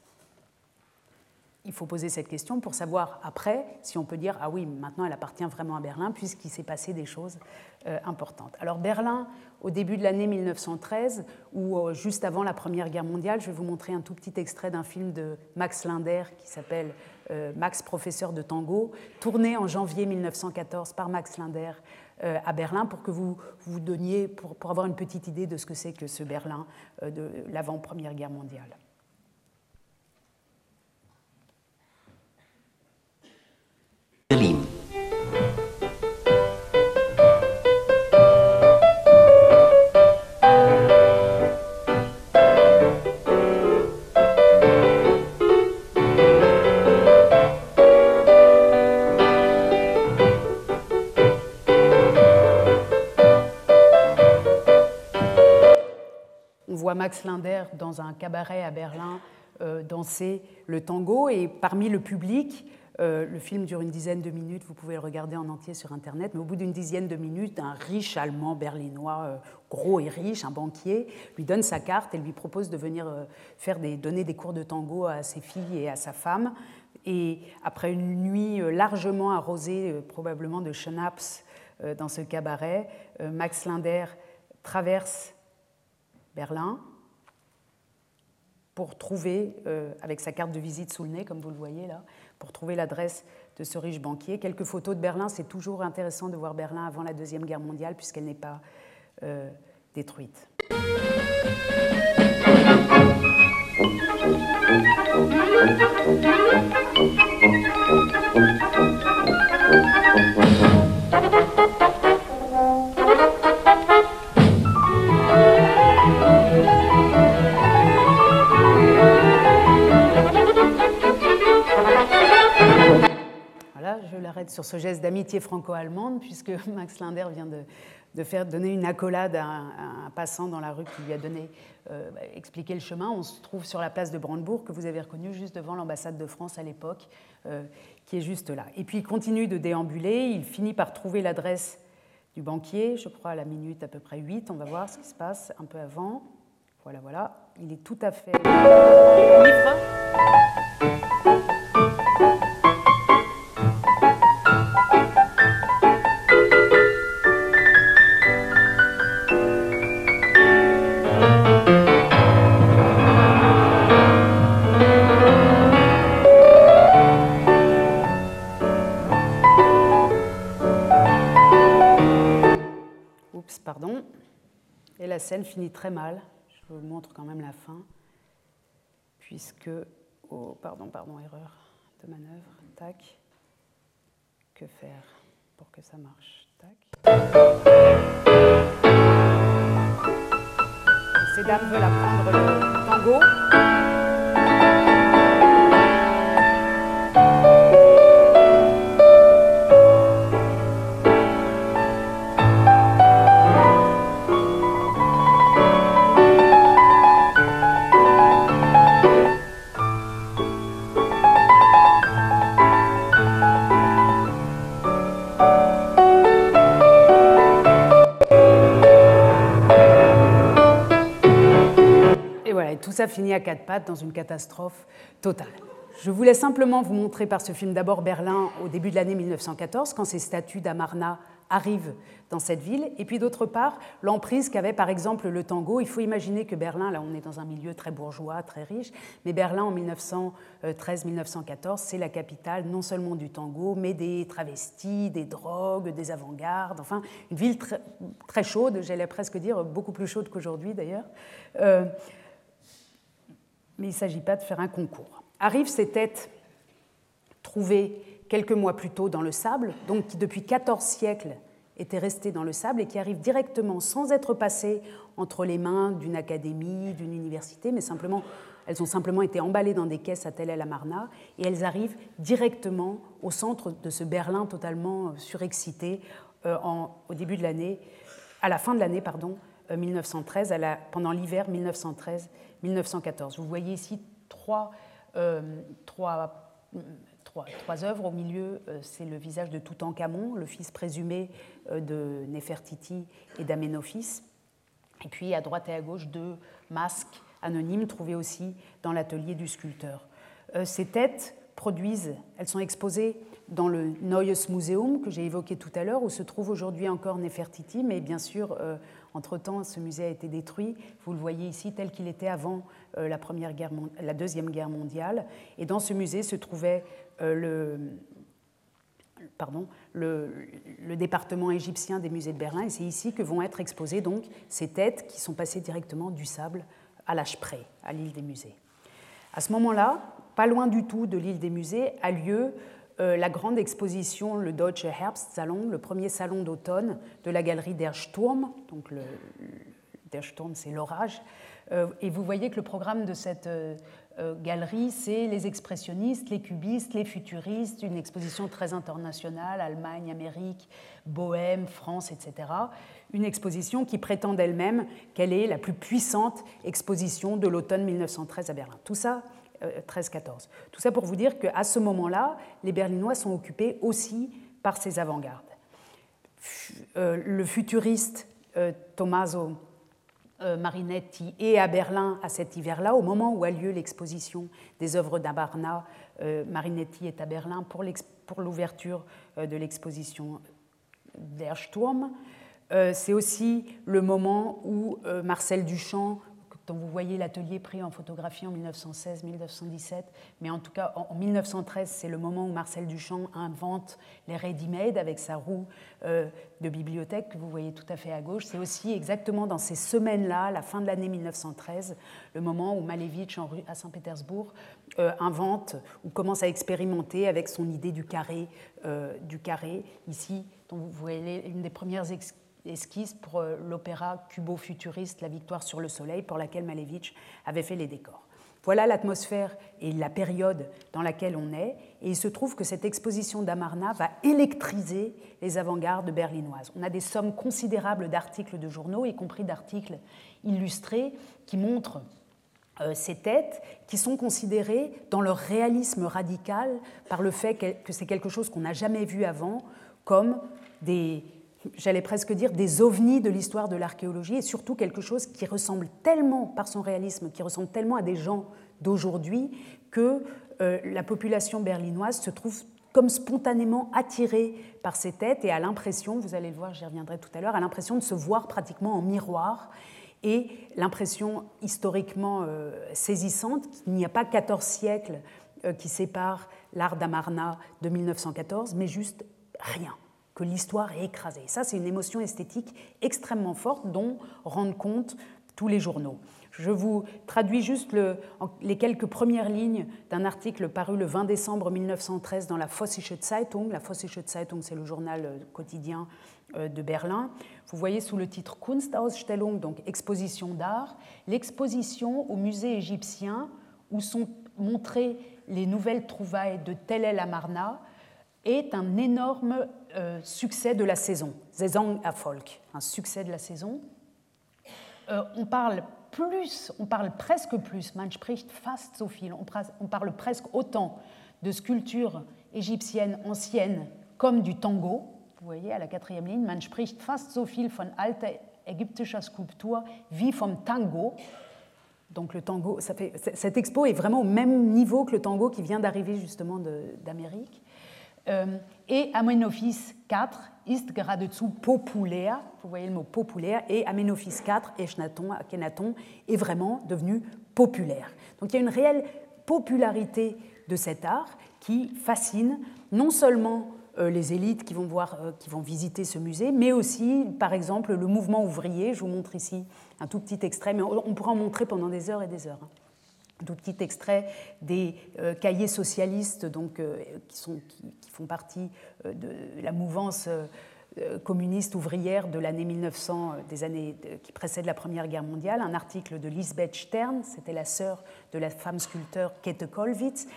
il faut poser cette question pour savoir après si on peut dire ah oui, maintenant elle appartient vraiment à Berlin puisqu'il s'est passé des choses euh, importantes. Alors Berlin, au début de l'année 1913 ou euh, juste avant la Première Guerre mondiale, je vais vous montrer un tout petit extrait d'un film de Max Linder qui s'appelle euh, Max professeur de tango, tourné en janvier 1914 par Max Linder à Berlin pour que vous vous donniez, pour, pour avoir une petite idée de ce que c'est que ce Berlin de l'avant-Première Guerre mondiale. Max Linder dans un cabaret à Berlin euh, danser le tango. Et parmi le public, euh, le film dure une dizaine de minutes, vous pouvez le regarder en entier sur Internet, mais au bout d'une dizaine de minutes, un riche Allemand berlinois, euh, gros et riche, un banquier, lui donne sa carte et lui propose de venir faire des, donner des cours de tango à ses filles et à sa femme. Et après une nuit largement arrosée, probablement de schnapps, dans ce cabaret, Max Linder traverse Berlin pour trouver, avec sa carte de visite sous le nez, comme vous le voyez là, pour trouver l'adresse de ce riche banquier. Quelques photos de Berlin, c'est toujours intéressant de voir Berlin avant la Deuxième Guerre mondiale puisqu'elle n'est pas euh, détruite. L'arrête sur ce geste d'amitié franco-allemande, puisque (laughs) Max Linder vient de, faire donner une accolade à un, passant dans la rue qui lui a donné, euh, bah, expliqué le chemin. On se trouve sur la place de Brandebourg, que vous avez reconnu juste devant l'ambassade de France à l'époque, euh, qui est juste là. Et puis il continue de déambuler, il finit par trouver l'adresse du banquier, je crois à la minute à peu près 8, on va voir ce qui se passe un peu avant. Voilà, voilà, il est tout à fait scène finit très mal. Je vous montre quand même la fin, puisque, oh, pardon, pardon, erreur de manœuvre, tac. Que faire pour que ça marche? Tac. Ces dames veulent apprendre le tango. Finit à quatre pattes dans une catastrophe totale. Je voulais simplement vous montrer par ce film d'abord Berlin au début de l'année 1914, quand ces statues d'Amarna arrivent dans cette ville, et puis d'autre part l'emprise qu'avait par exemple le tango. Il faut imaginer que Berlin, là on est dans un milieu très bourgeois, très riche, mais Berlin en 1913-1914, c'est la capitale non seulement du tango, mais des travestis, des drogues, des avant-gardes, enfin une ville très, chaude, j'allais presque dire beaucoup plus chaude qu'aujourd'hui d'ailleurs. Euh, mais il ne s'agit pas de faire un concours. Arrivent ces têtes trouvées quelques mois plus tôt dans le sable, donc qui depuis 14 siècles étaient restées dans le sable et qui arrivent directement sans être passées entre les mains d'une académie, d'une université, mais simplement, elles ont simplement été emballées dans des caisses à Tel El Amarna et elles arrivent directement au centre de ce Berlin totalement surexcité euh, au début de l'année, à la fin de l'année, pardon, 1913, euh, pendant l'hiver 1913 1914. Vous voyez ici trois, euh, trois, trois, trois, œuvres. Au milieu, euh, c'est le visage de Toutankhamon, le fils présumé euh, de Nefertiti et d'Amenophis. Et puis à droite et à gauche, deux masques anonymes trouvés aussi dans l'atelier du sculpteur. ces têtes produisent, elles sont exposées dans le Neues Museum que j'ai évoqué tout à l'heure, où se trouve aujourd'hui encore Nefertiti, mais bien sûr, entre-temps, ce musée a été détruit. Vous le voyez ici tel qu'il était avant euh, la, la Deuxième Guerre mondiale. Et dans ce musée se trouvait euh, le, département égyptien des musées de Berlin. Et c'est ici que vont être exposées donc ces têtes qui sont passées directement du sable à l'Ashprey, à l'île des musées. À ce moment-là, pas loin du tout de l'île des musées, a lieu la grande exposition, le Deutsche Herbstsalon, le premier salon d'automne de la galerie Der Sturm. Donc le, Der Sturm, c'est l'orage. Euh, et vous voyez que le programme de cette euh, galerie, c'est les expressionnistes, les cubistes, les futuristes, une exposition très internationale, Allemagne, Amérique, Bohème, France, etc. Une exposition qui prétend d'elle-même qu'elle est la plus puissante exposition de l'automne 1913 à Berlin. Tout ça 13-14. Euh, Tout ça pour vous dire qu'à ce moment-là, les Berlinois sont occupés aussi par ces avant-gardes. Euh, le futuriste euh, Tommaso Marinetti est à Berlin à cet hiver-là, au moment où a lieu l'exposition des œuvres d'Abarna. Marinetti est à Berlin pour l'ouverture de l'exposition Der Sturm. C'est aussi le moment où Marcel Duchamp dont vous voyez l'atelier pris en photographie en 1916-1917, mais en tout cas en 1913, c'est le moment où Marcel Duchamp invente les ready-made avec sa roue euh, de bibliothèque que vous voyez tout à fait à gauche. C'est aussi exactement dans ces semaines-là, la fin de l'année 1913, le moment où Malevich à Saint-Pétersbourg euh, invente ou commence à expérimenter avec son idée du carré, euh, du carré ici, vous voyez une des premières esquisse pour euh, l'opéra cubo-futuriste La Victoire sur le Soleil, pour laquelle Malevich avait fait les décors. Voilà l'atmosphère et la période dans laquelle on est, et il se trouve que cette exposition d'Amarna va électriser les avant-gardes berlinoises. On a des sommes considérables d'articles de journaux, y compris d'articles illustrés, qui montrent euh, ces têtes qui sont considérées dans leur réalisme radical par le fait que c'est quelque chose qu'on n'a jamais vu avant comme des, j'allais presque dire, des ovnis de l'histoire de l'archéologie et surtout quelque chose qui ressemble tellement, par son réalisme, qui ressemble tellement à des gens d'aujourd'hui que euh, la population berlinoise se trouve comme spontanément attirée par ces têtes et a l'impression, vous allez le voir, j'y reviendrai tout à l'heure, a l'impression de se voir pratiquement en miroir et l'impression historiquement euh, saisissante qu'il n'y a pas 14 siècles euh, qui séparent l'art d'Amarna de 1914, mais juste rien que l'histoire est écrasée. Ça, c'est une émotion esthétique extrêmement forte dont rendent compte tous les journaux. Je vous traduis juste le, les quelques premières lignes d'un article paru le 20 décembre 1913 dans la Vossische Zeitung. La Vossische Zeitung, c'est le journal euh, quotidien euh, de Berlin. Vous voyez sous le titre Kunstausstellung, donc exposition d'art, l'exposition au musée égyptien où sont montrées les nouvelles trouvailles de Tel El Amarna est un énorme euh, succès de la saison, Saison Erfolg, un succès de la saison. Euh, on parle plus, on parle presque plus, man spricht fast so viel, on, parle presque autant de sculptures égyptiennes anciennes comme du tango. Vous voyez à la quatrième ligne, man spricht fast so viel von alter ägyptischer Skulptur wie vom Tango. Donc le tango, ça fait, cette expo est vraiment au même niveau que le tango qui vient d'arriver justement d'Amérique. Euh, et Amenophis IV ist geradezu populaire, vous voyez le mot populaire, et Amenophis IV, Echnaton, Akhenaton, est vraiment devenu populaire. Donc il y a une réelle popularité de cet art qui fascine non seulement euh, les élites qui vont, voir, euh, qui vont visiter ce musée, mais aussi, par exemple, le mouvement ouvrier. Je vous montre ici un tout petit extrait, mais on pourra en montrer pendant des heures et des heures. Tout petit extrait des euh, cahiers socialistes donc, euh, qui, sont, qui, font partie euh, de la mouvance communiste ouvrière de l'année 1900, des années qui précèdent la Première Guerre mondiale, un article de Lisbeth Stern, c'était la sœur de la femme sculpteur Kette Kollwitz,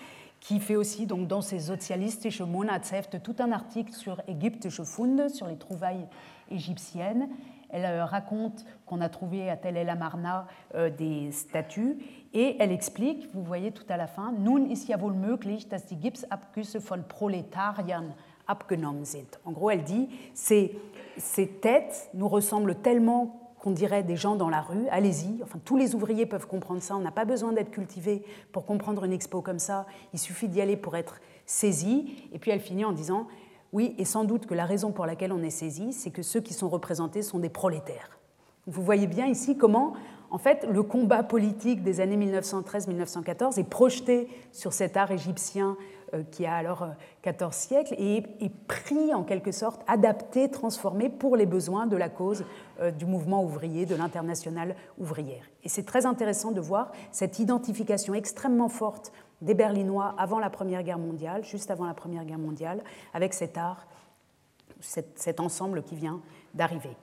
qui fait aussi donc, dans ses sozialistische Monatsheft tout un article sur égyptische Funde, sur les trouvailles égyptiennes. Elle raconte qu'on a trouvé à Tel El Amarna des statues et elle explique, vous voyez tout à la fin, Nun ist ja wohl möglich, dass die Gipsabgüsse von Proletariern abgenommen sind. En gros, elle dit, ces, ces têtes nous ressemblent tellement qu'on dirait des gens dans la rue, allez-y, enfin tous les ouvriers peuvent comprendre ça, on n'a pas besoin d'être cultivé pour comprendre une expo comme ça, il suffit d'y aller pour être saisi. Et puis elle finit en disant, oui, et sans doute que la raison pour laquelle on est saisi, c'est que ceux qui sont représentés sont des prolétaires. Vous voyez bien ici comment, en fait, le combat politique des années 1913-1914 est projeté sur cet art égyptien euh, qui a alors 14 euh, siècles et est pris en quelque sorte, adapté, transformé pour les besoins de la cause euh, du mouvement ouvrier, de l'internationale ouvrière. Et c'est très intéressant de voir cette identification extrêmement forte des Berlinois avant la Première Guerre mondiale, juste avant la Première Guerre mondiale, avec cet art, cet ensemble qui vient d'arriver.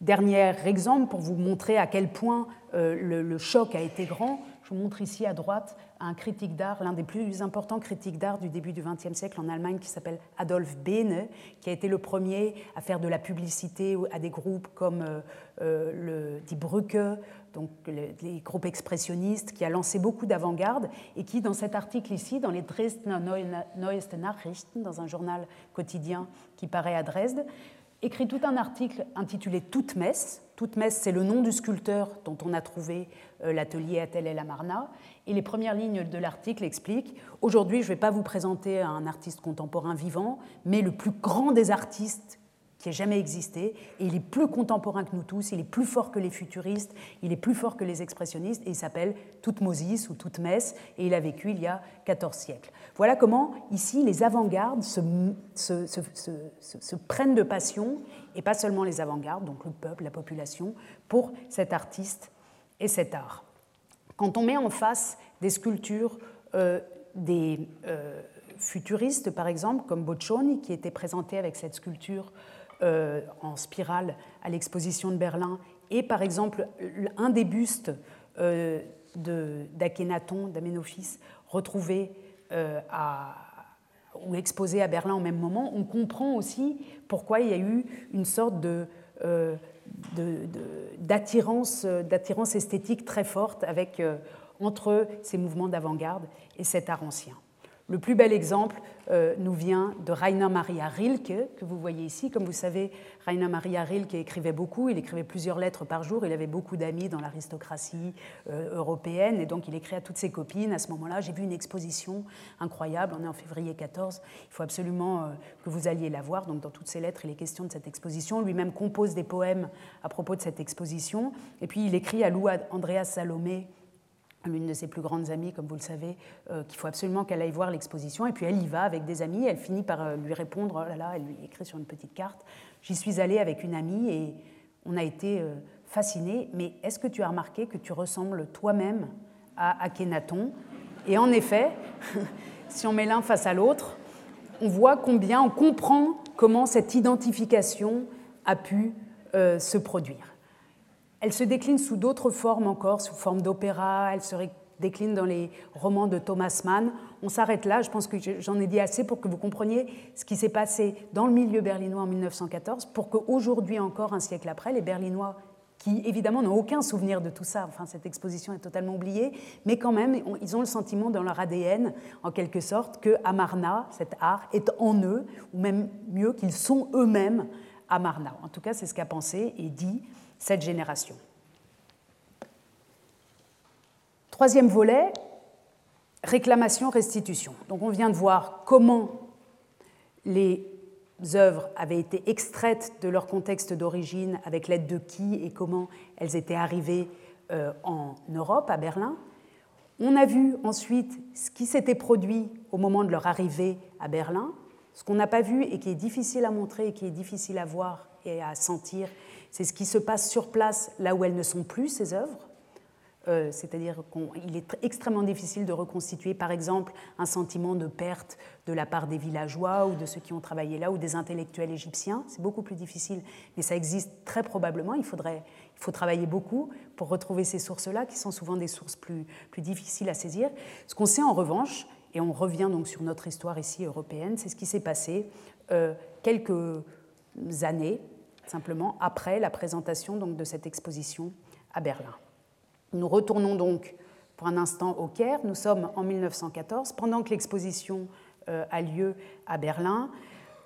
Dernier exemple pour vous montrer à quel point euh, le, choc a été grand. Je vous montre ici à droite un critique d'art, l'un des plus importants critiques d'art du début du XXe siècle en Allemagne, qui s'appelle Adolf Behne, qui a été le premier à faire de la publicité à des groupes comme euh, euh, le Die Brücke, donc les groupes expressionnistes, qui a lancé beaucoup d'avant-garde et qui, dans cet article ici, dans les Dresdner Neueste Nachrichten, dans un journal quotidien qui paraît à Dresde, écrit tout un article intitulé Toute messe. Toute messe, c'est le nom du sculpteur dont on a trouvé euh, l'atelier à Tel El Amarna. Et les premières lignes de l'article expliquent Aujourd'hui, je ne vais pas vous présenter un artiste contemporain vivant, mais le plus grand des artistes qui ait jamais existé. Et il est plus contemporain que nous tous, il est plus fort que les futuristes, il est plus fort que les expressionnistes, et il s'appelle Toutmosis ou Toutmès, et il a vécu il y a 14 siècles. Voilà comment, ici, les avant-gardes se, prennent de passion, et pas seulement les avant-gardes, donc le peuple, la population, pour cet artiste et cet art. Quand on met en face des sculptures euh, des euh, futuristes, par exemple, comme Boccioni, qui était présenté avec cette sculpture euh, en spirale à l'exposition de Berlin, et par exemple un des bustes euh, d'Akhenaton, d'Amenophis, retrouvé euh, ou exposé à Berlin au même moment, on comprend aussi pourquoi il y a eu une sorte de, d'attirance, esthétique très forte entre ces mouvements d'avant-garde et cet art ancien. Le plus bel exemple euh, nous vient de Rainer Maria Rilke, que vous voyez ici. Comme vous savez, Rainer Maria Rilke écrivait beaucoup, il écrivait plusieurs lettres par jour, il avait beaucoup d'amis dans l'aristocratie euh, européenne, et donc il écrit à toutes ses copines. À ce moment-là, j'ai vu une exposition incroyable, on est en février 14, il faut absolument euh, que vous alliez la voir. Donc dans toutes ses lettres, il est question de cette exposition. Lui-même compose des poèmes à propos de cette exposition, et puis il écrit à Lou Andreas Salomé, l'une de ses plus grandes amies, comme vous le savez, euh, qu'il faut absolument qu'elle aille voir l'exposition. Et puis elle y va avec des amis. Elle finit par euh, lui répondre, oh là là, elle lui écrit sur une petite carte. J'y suis allée avec une amie et on a été euh, fascinés. Mais est-ce que tu as remarqué que tu ressembles toi-même à Akhenaton? Et en effet, (laughs) si on met l'un face à l'autre, on voit combien, on comprend comment cette identification a pu se produire. Elle se décline sous d'autres formes encore, sous forme d'opéra, elle se décline dans les romans de Thomas Mann. On s'arrête là, je pense que j'en ai dit assez pour que vous compreniez ce qui s'est passé dans le milieu berlinois en 1914, pour qu'aujourd'hui encore, un siècle après, les Berlinois qui évidemment n'ont aucun souvenir de tout ça, enfin cette exposition est totalement oubliée, mais quand même ils ont le sentiment dans leur ADN, en quelque sorte, que Amarna, cet art, est en eux, ou même mieux qu'ils sont eux-mêmes Amarna. En tout cas, c'est ce qu'a pensé et dit cette génération. Troisième volet, réclamation-restitution. Donc on vient de voir comment les œuvres avaient été extraites de leur contexte d'origine, avec l'aide de qui et comment elles étaient arrivées euh, en Europe, à Berlin. On a vu ensuite ce qui s'était produit au moment de leur arrivée à Berlin, ce qu'on n'a pas vu et qui est difficile à montrer et qui est difficile à voir et à sentir c'est ce qui se passe sur place, là où elles ne sont plus, ces œuvres. Euh, c'est-à-dire qu'il est extrêmement difficile de reconstituer, par exemple, un sentiment de perte de la part des villageois ou de ceux qui ont travaillé là ou des intellectuels égyptiens. C'est beaucoup plus difficile, mais ça existe très probablement. Il, faudrait, il faut travailler beaucoup pour retrouver ces sources-là, qui sont souvent des sources plus, plus difficiles à saisir. Ce qu'on sait en revanche, et on revient donc sur notre histoire ici européenne, c'est ce qui s'est passé euh, quelques années simplement après la présentation donc, de cette exposition à Berlin. Nous retournons donc pour un instant au Caire. Nous sommes en 1914, pendant que l'exposition euh, a lieu à Berlin.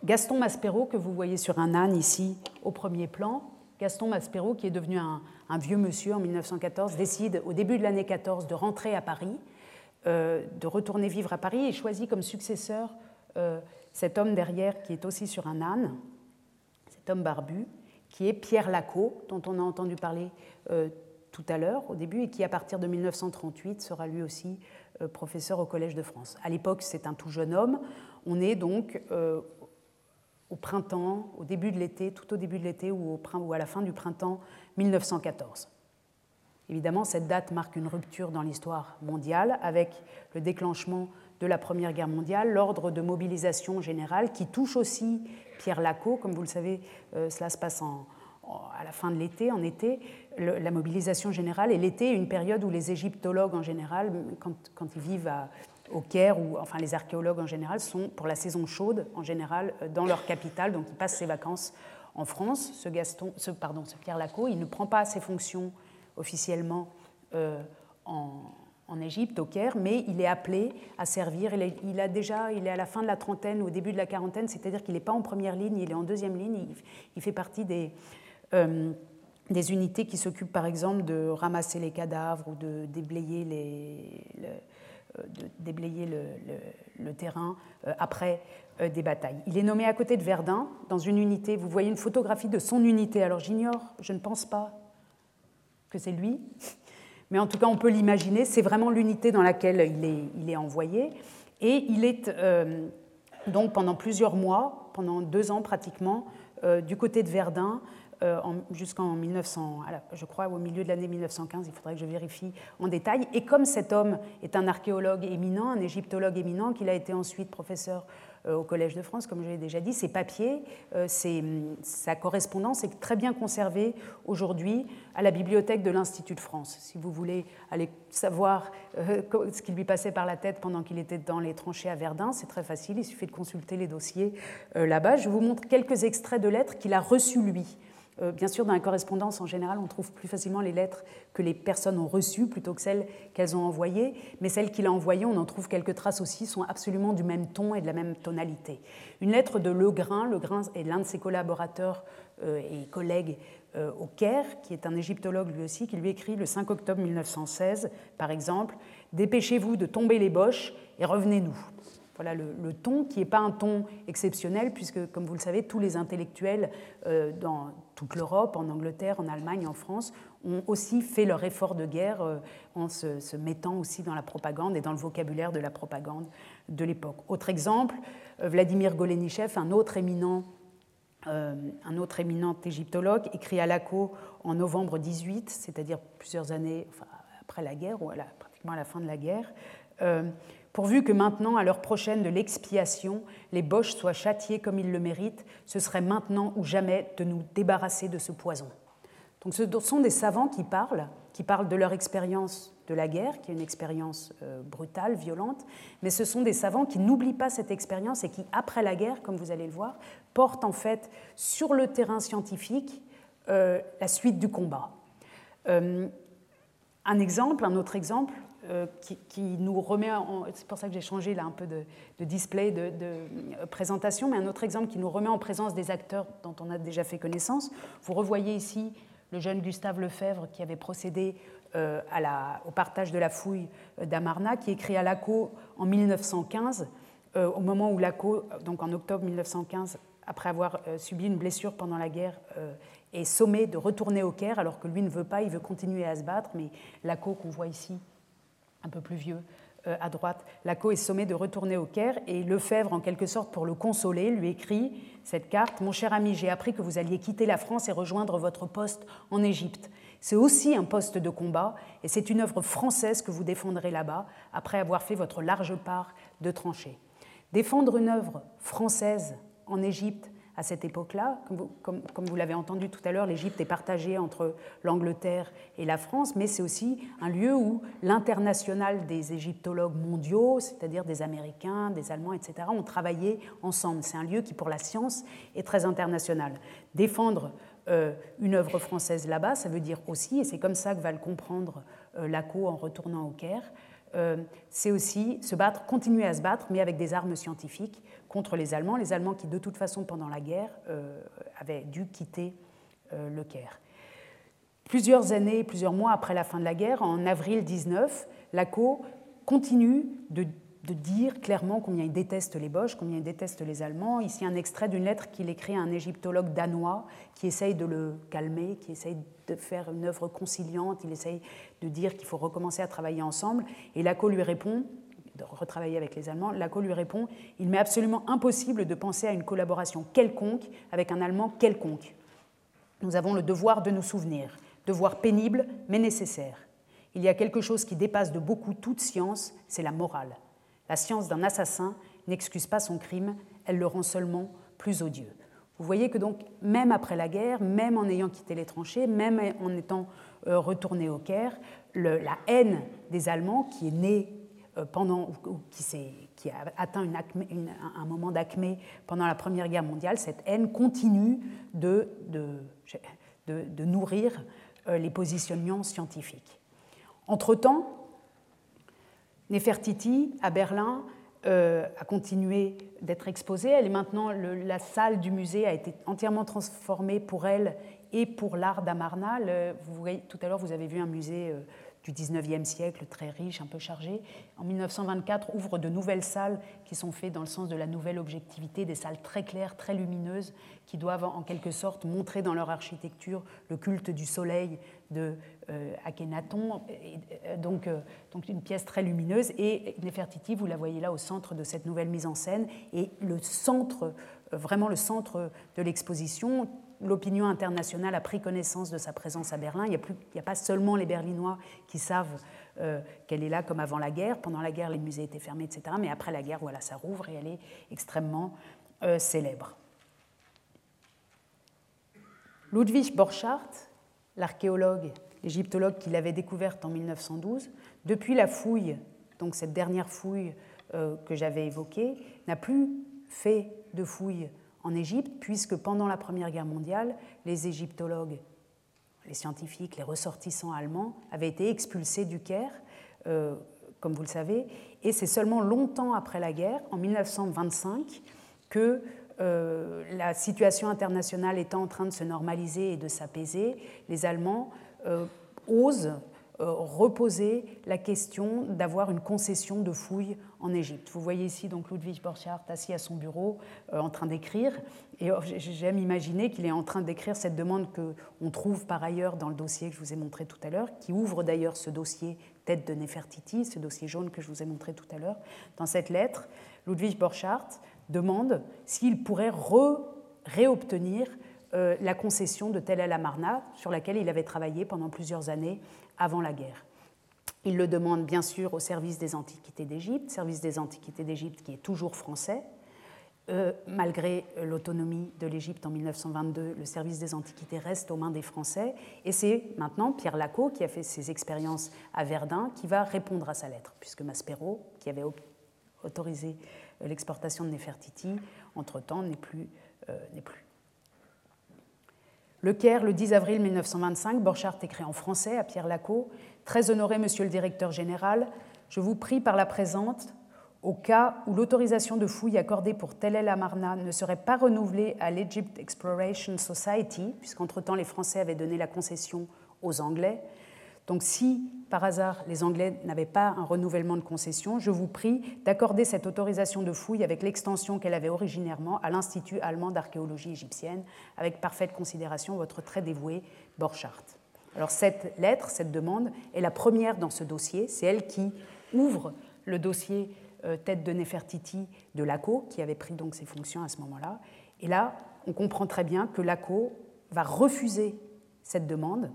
Gaston Maspero, que vous voyez sur un âne ici au premier plan, Gaston Maspero, qui est devenu un, vieux monsieur en 1914, décide au début de l'année 14 de rentrer à Paris, euh, de retourner vivre à Paris et choisit comme successeur euh, cet homme derrière qui est aussi sur un âne, homme barbu, qui est Pierre Lacot, dont on a entendu parler euh, tout à l'heure, au début, et qui, à partir de 1938, sera lui aussi euh, professeur au Collège de France. À l'époque, c'est un tout jeune homme. On est donc euh, au printemps, au début de l'été, tout au début de l'été ou, ou à la fin du printemps 1914. Évidemment, cette date marque une rupture dans l'histoire mondiale avec le déclenchement de la Première Guerre mondiale, l'ordre de mobilisation générale qui touche aussi Pierre Lacot. Comme vous le savez, euh, cela se passe à la fin de l'été, en été. la mobilisation générale et l'été une période où les égyptologues en général, quand, ils vivent au Caire, ou enfin les archéologues en général, sont pour la saison chaude en général euh, dans leur capitale, donc ils passent ses vacances en France. Ce, Gaston, ce, pardon, ce Pierre Lacot, il ne prend pas ses fonctions officiellement euh, en, en Égypte, au Caire, mais il est appelé à servir. Il, a déjà, il est à la fin de la trentaine, au début de la quarantaine, c'est-à-dire qu'il n'est pas en première ligne, il est en deuxième ligne. Il, fait partie des, euh, des unités qui s'occupent, par exemple, de ramasser les cadavres ou de déblayer les, de déblayer le, terrain après des batailles. Il est nommé à côté de Verdun, dans une unité. Vous voyez une photographie de son unité. Alors j'ignore, je ne pense pas que c'est lui, mais en tout cas on peut l'imaginer. C'est vraiment l'unité dans laquelle il est, envoyé. Et il est donc pendant plusieurs mois, pendant deux ans pratiquement, du côté de Verdun, euh, jusqu'en 1900, je crois au milieu de l'année 1915, il faudrait que je vérifie en détail. Et comme cet homme est un archéologue éminent, un égyptologue éminent, qu'il a été ensuite professeur euh, au Collège de France, comme je l'ai déjà dit, ses papiers, euh, sa correspondance est très bien conservée aujourd'hui à la bibliothèque de l'Institut de France. Si vous voulez aller savoir ce qui lui passait par la tête pendant qu'il était dans les tranchées à Verdun, c'est très facile, il suffit de consulter les dossiers là-bas. Je vous montre quelques extraits de lettres qu'il a reçues lui. Euh, bien sûr, dans la correspondance, en général, on trouve plus facilement les lettres que les personnes ont reçues plutôt que celles qu'elles ont envoyées. Mais celles qu'il a envoyées, on en trouve quelques traces aussi, sont absolument du même ton et de la même tonalité. Une lettre de Legrain, Legrain est l'un de ses collaborateurs euh, et collègues euh, au Caire, qui est un égyptologue lui aussi, qui lui écrit le 5 octobre 1916, par exemple Dépêchez-vous de tomber les boches et revenez-nous. Voilà le, ton qui n'est pas un ton exceptionnel, puisque, comme vous le savez, tous les intellectuels euh, dans toute l'Europe, en Angleterre, en Allemagne, en France, ont aussi fait leur effort de guerre euh, en se, mettant aussi dans la propagande et dans le vocabulaire de la propagande de l'époque. Autre exemple, euh, Vladimir Golenichev, un autre éminent un autre éminent égyptologue, écrit à Laco en novembre 18, c'est-à-dire plusieurs années après la guerre, ou pratiquement à la fin de la guerre, Pourvu que maintenant, à l'heure prochaine de l'expiation, les boches soient châtiés comme ils le méritent, ce serait maintenant ou jamais de nous débarrasser de ce poison. Donc ce sont des savants qui parlent, qui parlent de leur expérience de la guerre, qui est une expérience euh, brutale, violente, mais ce sont des savants qui n'oublient pas cette expérience et qui, après la guerre, comme vous allez le voir, portent en fait sur le terrain scientifique euh, la suite du combat. Euh, un exemple, un autre exemple, euh, qui, nous remet. C'est pour ça que j'ai changé là un peu de, display, de, euh, présentation, mais un autre exemple qui nous remet en présence des acteurs dont on a déjà fait connaissance. Vous revoyez ici le jeune Gustave Lefebvre qui avait procédé euh, au partage de la fouille d'Amarna, qui écrit à Laco en 1915, au moment où Laco, donc en octobre 1915, après avoir subi une blessure pendant la guerre, est sommé de retourner au Caire, alors que lui ne veut pas, il veut continuer à se battre, mais Laco qu'on voit ici un peu plus vieux, euh, à droite, Laco est sommé de retourner au Caire et Lefebvre, en quelque sorte pour le consoler, lui écrit cette carte Mon cher ami, j'ai appris que vous alliez quitter la France et rejoindre votre poste en Égypte. C'est aussi un poste de combat et c'est une œuvre française que vous défendrez là-bas après avoir fait votre large part de tranchées. Défendre une œuvre française en Égypte, à cette époque-là. Comme vous, l'avez entendu tout à l'heure, l'Égypte est partagée entre l'Angleterre et la France, mais c'est aussi un lieu où l'international des égyptologues mondiaux, c'est-à-dire des Américains, des Allemands, etc., ont travaillé ensemble. C'est un lieu qui, pour la science, est très international. Défendre euh, une œuvre française là-bas, ça veut dire aussi, et c'est comme ça que va le comprendre euh, Laco en retournant au Caire, c'est aussi se battre, continuer à se battre, mais avec des armes scientifiques contre les Allemands, les Allemands qui de toute façon pendant la guerre euh, avaient dû quitter euh, le Caire. Plusieurs années, plusieurs mois après la fin de la guerre, en avril 19, Laco continue de, dire clairement combien il déteste les Boches, combien il déteste les Allemands. Ici un extrait d'une lettre qu'il écrit à un égyptologue danois qui essaye de le calmer, qui essaye de faire une œuvre conciliante, il essaye de dire qu'il faut recommencer à travailler ensemble. Et Laco lui répond, de retravailler avec les Allemands, Laco lui répond Il m'est absolument impossible de penser à une collaboration quelconque avec un Allemand quelconque. Nous avons le devoir de nous souvenir, devoir pénible mais nécessaire. Il y a quelque chose qui dépasse de beaucoup toute science, c'est la morale. La science d'un assassin n'excuse pas son crime, elle le rend seulement plus odieux. Vous voyez que donc, même après la guerre, même en ayant quitté les tranchées, même en étant euh, retourné au Caire, la haine des Allemands, qui est née euh, pendant, qui, qui a atteint un moment d'acmé pendant la Première Guerre mondiale, cette haine continue de, nourrir euh, les positionnements scientifiques. Entre-temps, Nefertiti, à Berlin, euh, a continué d'être exposée. Elle est maintenant, la salle du musée a été entièrement transformée pour elle et pour l'art d'Amarna. Tout à l'heure, vous avez vu un musée du 19e siècle, très riche, un peu chargé. En 1924, ouvre de nouvelles salles qui sont faites dans le sens de la nouvelle objectivité, des salles très claires, très lumineuses, qui doivent en quelque sorte montrer dans leur architecture le culte du soleil de euh, Akhenaton. Euh, donc, euh, donc une pièce très lumineuse. Et Nefertiti, vous la voyez là au centre de cette nouvelle mise en scène. Et le centre, vraiment le centre de l'exposition, l'opinion internationale a pris connaissance de sa présence à Berlin. Il n'y a, pas seulement les Berlinois qui savent euh, qu'elle est là comme avant la guerre. Pendant la guerre, les musées étaient fermés, etc. Mais après la guerre, voilà, ça rouvre et elle est extrêmement euh, célèbre. Ludwig Borchardt, l'archéologue, l'égyptologue qui l'avait découverte en 1912, depuis la fouille, donc cette dernière fouille euh, que j'avais évoquée, n'a plus fait de fouille en Égypte, puisque pendant la Première Guerre mondiale, les égyptologues, les scientifiques, les ressortissants allemands avaient été expulsés du Caire, euh, comme vous le savez, et c'est seulement longtemps après la guerre, en 1925, que euh, la situation internationale étant en train de se normaliser et de s'apaiser, les Allemands euh, osent reposer la question d'avoir une concession de fouilles en Égypte. Vous voyez ici donc Ludwig Borchardt assis à son bureau euh, en train d'écrire. Et oh, j'aime imaginer qu'il est en train d'écrire cette demande qu'on trouve par ailleurs dans le dossier que je vous ai montré tout à l'heure, qui ouvre d'ailleurs ce dossier tête de Nefertiti, ce dossier jaune que je vous ai montré tout à l'heure. Dans cette lettre, Ludwig Borchardt demande s'il pourrait réobtenir euh, la concession de Tel El Amarna, sur laquelle il avait travaillé pendant plusieurs années avant la guerre. Il le demande bien sûr au service des Antiquités d'Égypte, service des Antiquités d'Égypte qui est toujours français. Euh, malgré l'autonomie de l'Égypte en 1922, le service des Antiquités reste aux mains des Français. Et c'est maintenant Pierre Lacot, qui a fait ses expériences à Verdun, qui va répondre à sa lettre, puisque Maspero, qui avait autorisé l'exportation de Nefertiti, entre-temps n'est plus, euh, n'est plus le Caire, le 10 avril 1925, Borchardt écrit en français à Pierre Lacot. Très honoré, monsieur le directeur général, je vous prie par la présente, au cas où l'autorisation de fouille accordée pour Tel El Amarna ne serait pas renouvelée à l'Egypt Exploration Society, puisqu'entre-temps les Français avaient donné la concession aux Anglais, donc si par hasard les Anglais n'avaient pas un renouvellement de concession, je vous prie d'accorder cette autorisation de fouille avec l'extension qu'elle avait originairement à l'Institut allemand d'archéologie égyptienne, avec parfaite considération votre très dévoué Borchardt. Alors cette lettre, cette demande, est la première dans ce dossier. C'est elle qui ouvre le dossier euh, tête de Nefertiti de Laco, qui avait pris donc ses fonctions à ce moment-là. Et là, on comprend très bien que Laco va refuser cette demande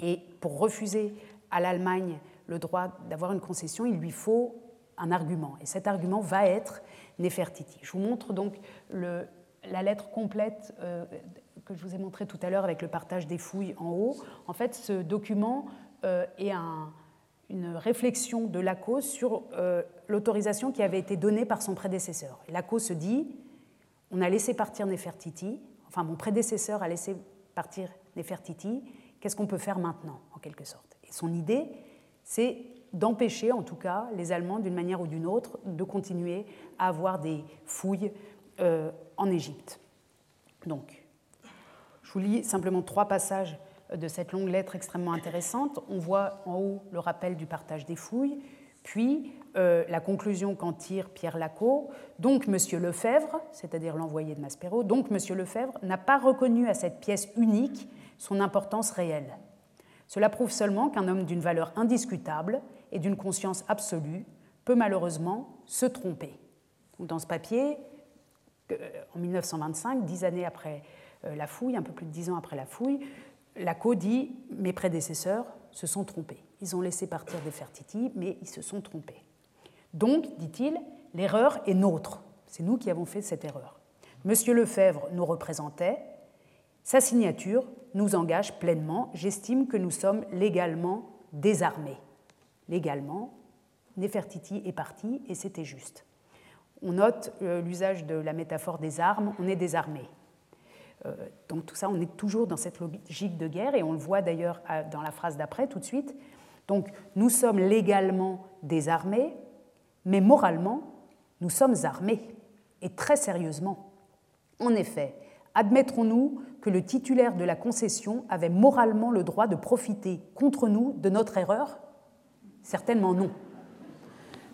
et pour refuser à l'Allemagne le droit d'avoir une concession, il lui faut un argument. Et cet argument va être Nefertiti. Je vous montre donc la lettre complète euh, que je vous ai montrée tout à l'heure avec le partage des fouilles en haut. En fait, ce document euh, est un, une réflexion de Laco sur euh, l'autorisation qui avait été donnée par son prédécesseur. Laco se dit on a laissé partir Nefertiti, enfin mon prédécesseur a laissé partir Nefertiti, Qu'est-ce qu'on peut faire maintenant, en quelque sorte Et son idée, c'est d'empêcher, en tout cas, les Allemands, d'une manière ou d'une autre, de continuer à avoir des fouilles euh, en Égypte. Donc, je vous lis simplement trois passages de cette longue lettre extrêmement intéressante. On voit en haut le rappel du partage des fouilles, puis euh, la conclusion qu'en tire Pierre Lacot. Donc, M. Lefebvre, c'est-à-dire l'envoyé de Maspero, donc M. Lefebvre n'a pas reconnu à cette pièce unique son importance réelle. Cela prouve seulement qu'un homme d'une valeur indiscutable et d'une conscience absolue peut malheureusement se tromper. Dans ce papier, euh, en 1925, dix années après euh, la fouille, un peu plus de dix ans après la fouille, Laco dit Mes prédécesseurs se sont trompés. Ils ont laissé partir des Fertiti, mais ils se sont trompés. Donc, dit-il, l'erreur est nôtre. C'est nous qui avons fait cette erreur. Monsieur Lefebvre nous représentait, sa signature nous engage pleinement. J'estime que nous sommes légalement désarmés. Légalement, Nefertiti est parti et c'était juste. On note euh, l'usage de la métaphore des armes, on est désarmé. Euh, donc tout ça, on est toujours dans cette logique de guerre et on le voit d'ailleurs dans la phrase d'après tout de suite. Donc nous sommes légalement désarmés, mais moralement, nous sommes armés, et très sérieusement. En effet, admettrons-nous que le titulaire de la concession avait moralement le droit de profiter contre nous de notre erreur Certainement non.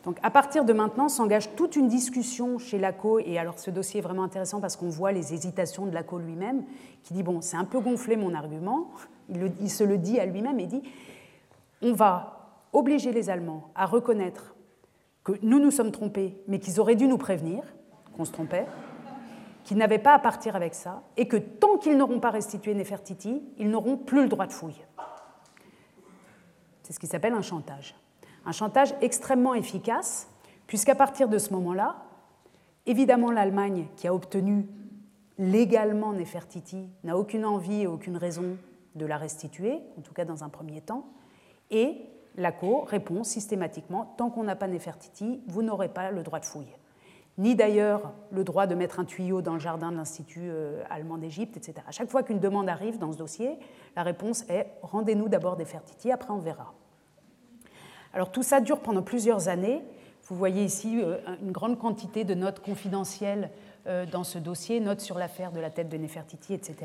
Donc à partir de maintenant s'engage toute une discussion chez Laco, et alors ce dossier est vraiment intéressant parce qu'on voit les hésitations de Laco lui-même, qui dit, bon, c'est un peu gonflé mon argument, il, il se le dit à lui-même et dit, on va obliger les Allemands à reconnaître que nous nous sommes trompés, mais qu'ils auraient dû nous prévenir qu'on se trompait, qu'ils n'avaient pas à partir avec ça, et que tant qu'ils n'auront pas restitué Nefertiti, ils n'auront plus le droit de fouille. C'est ce qui s'appelle un chantage. Un chantage extrêmement efficace, puisqu'à partir de ce moment-là, évidemment l'Allemagne, qui a obtenu légalement Nefertiti, n'a aucune envie et aucune raison de la restituer, en tout cas dans un premier temps, et la Cour répond systématiquement tant qu'on n'a pas Nefertiti, vous n'aurez pas le droit de fouille. Ni d'ailleurs le droit de mettre un tuyau dans le jardin de l'Institut euh, allemand d'Égypte, etc. À chaque fois qu'une demande arrive dans ce dossier, la réponse est rendez-nous d'abord Nefertiti, après on verra. Alors tout ça dure pendant plusieurs années. Vous voyez ici euh, une grande quantité de notes confidentielles euh, dans ce dossier, notes sur l'affaire de la tête de Nefertiti, etc.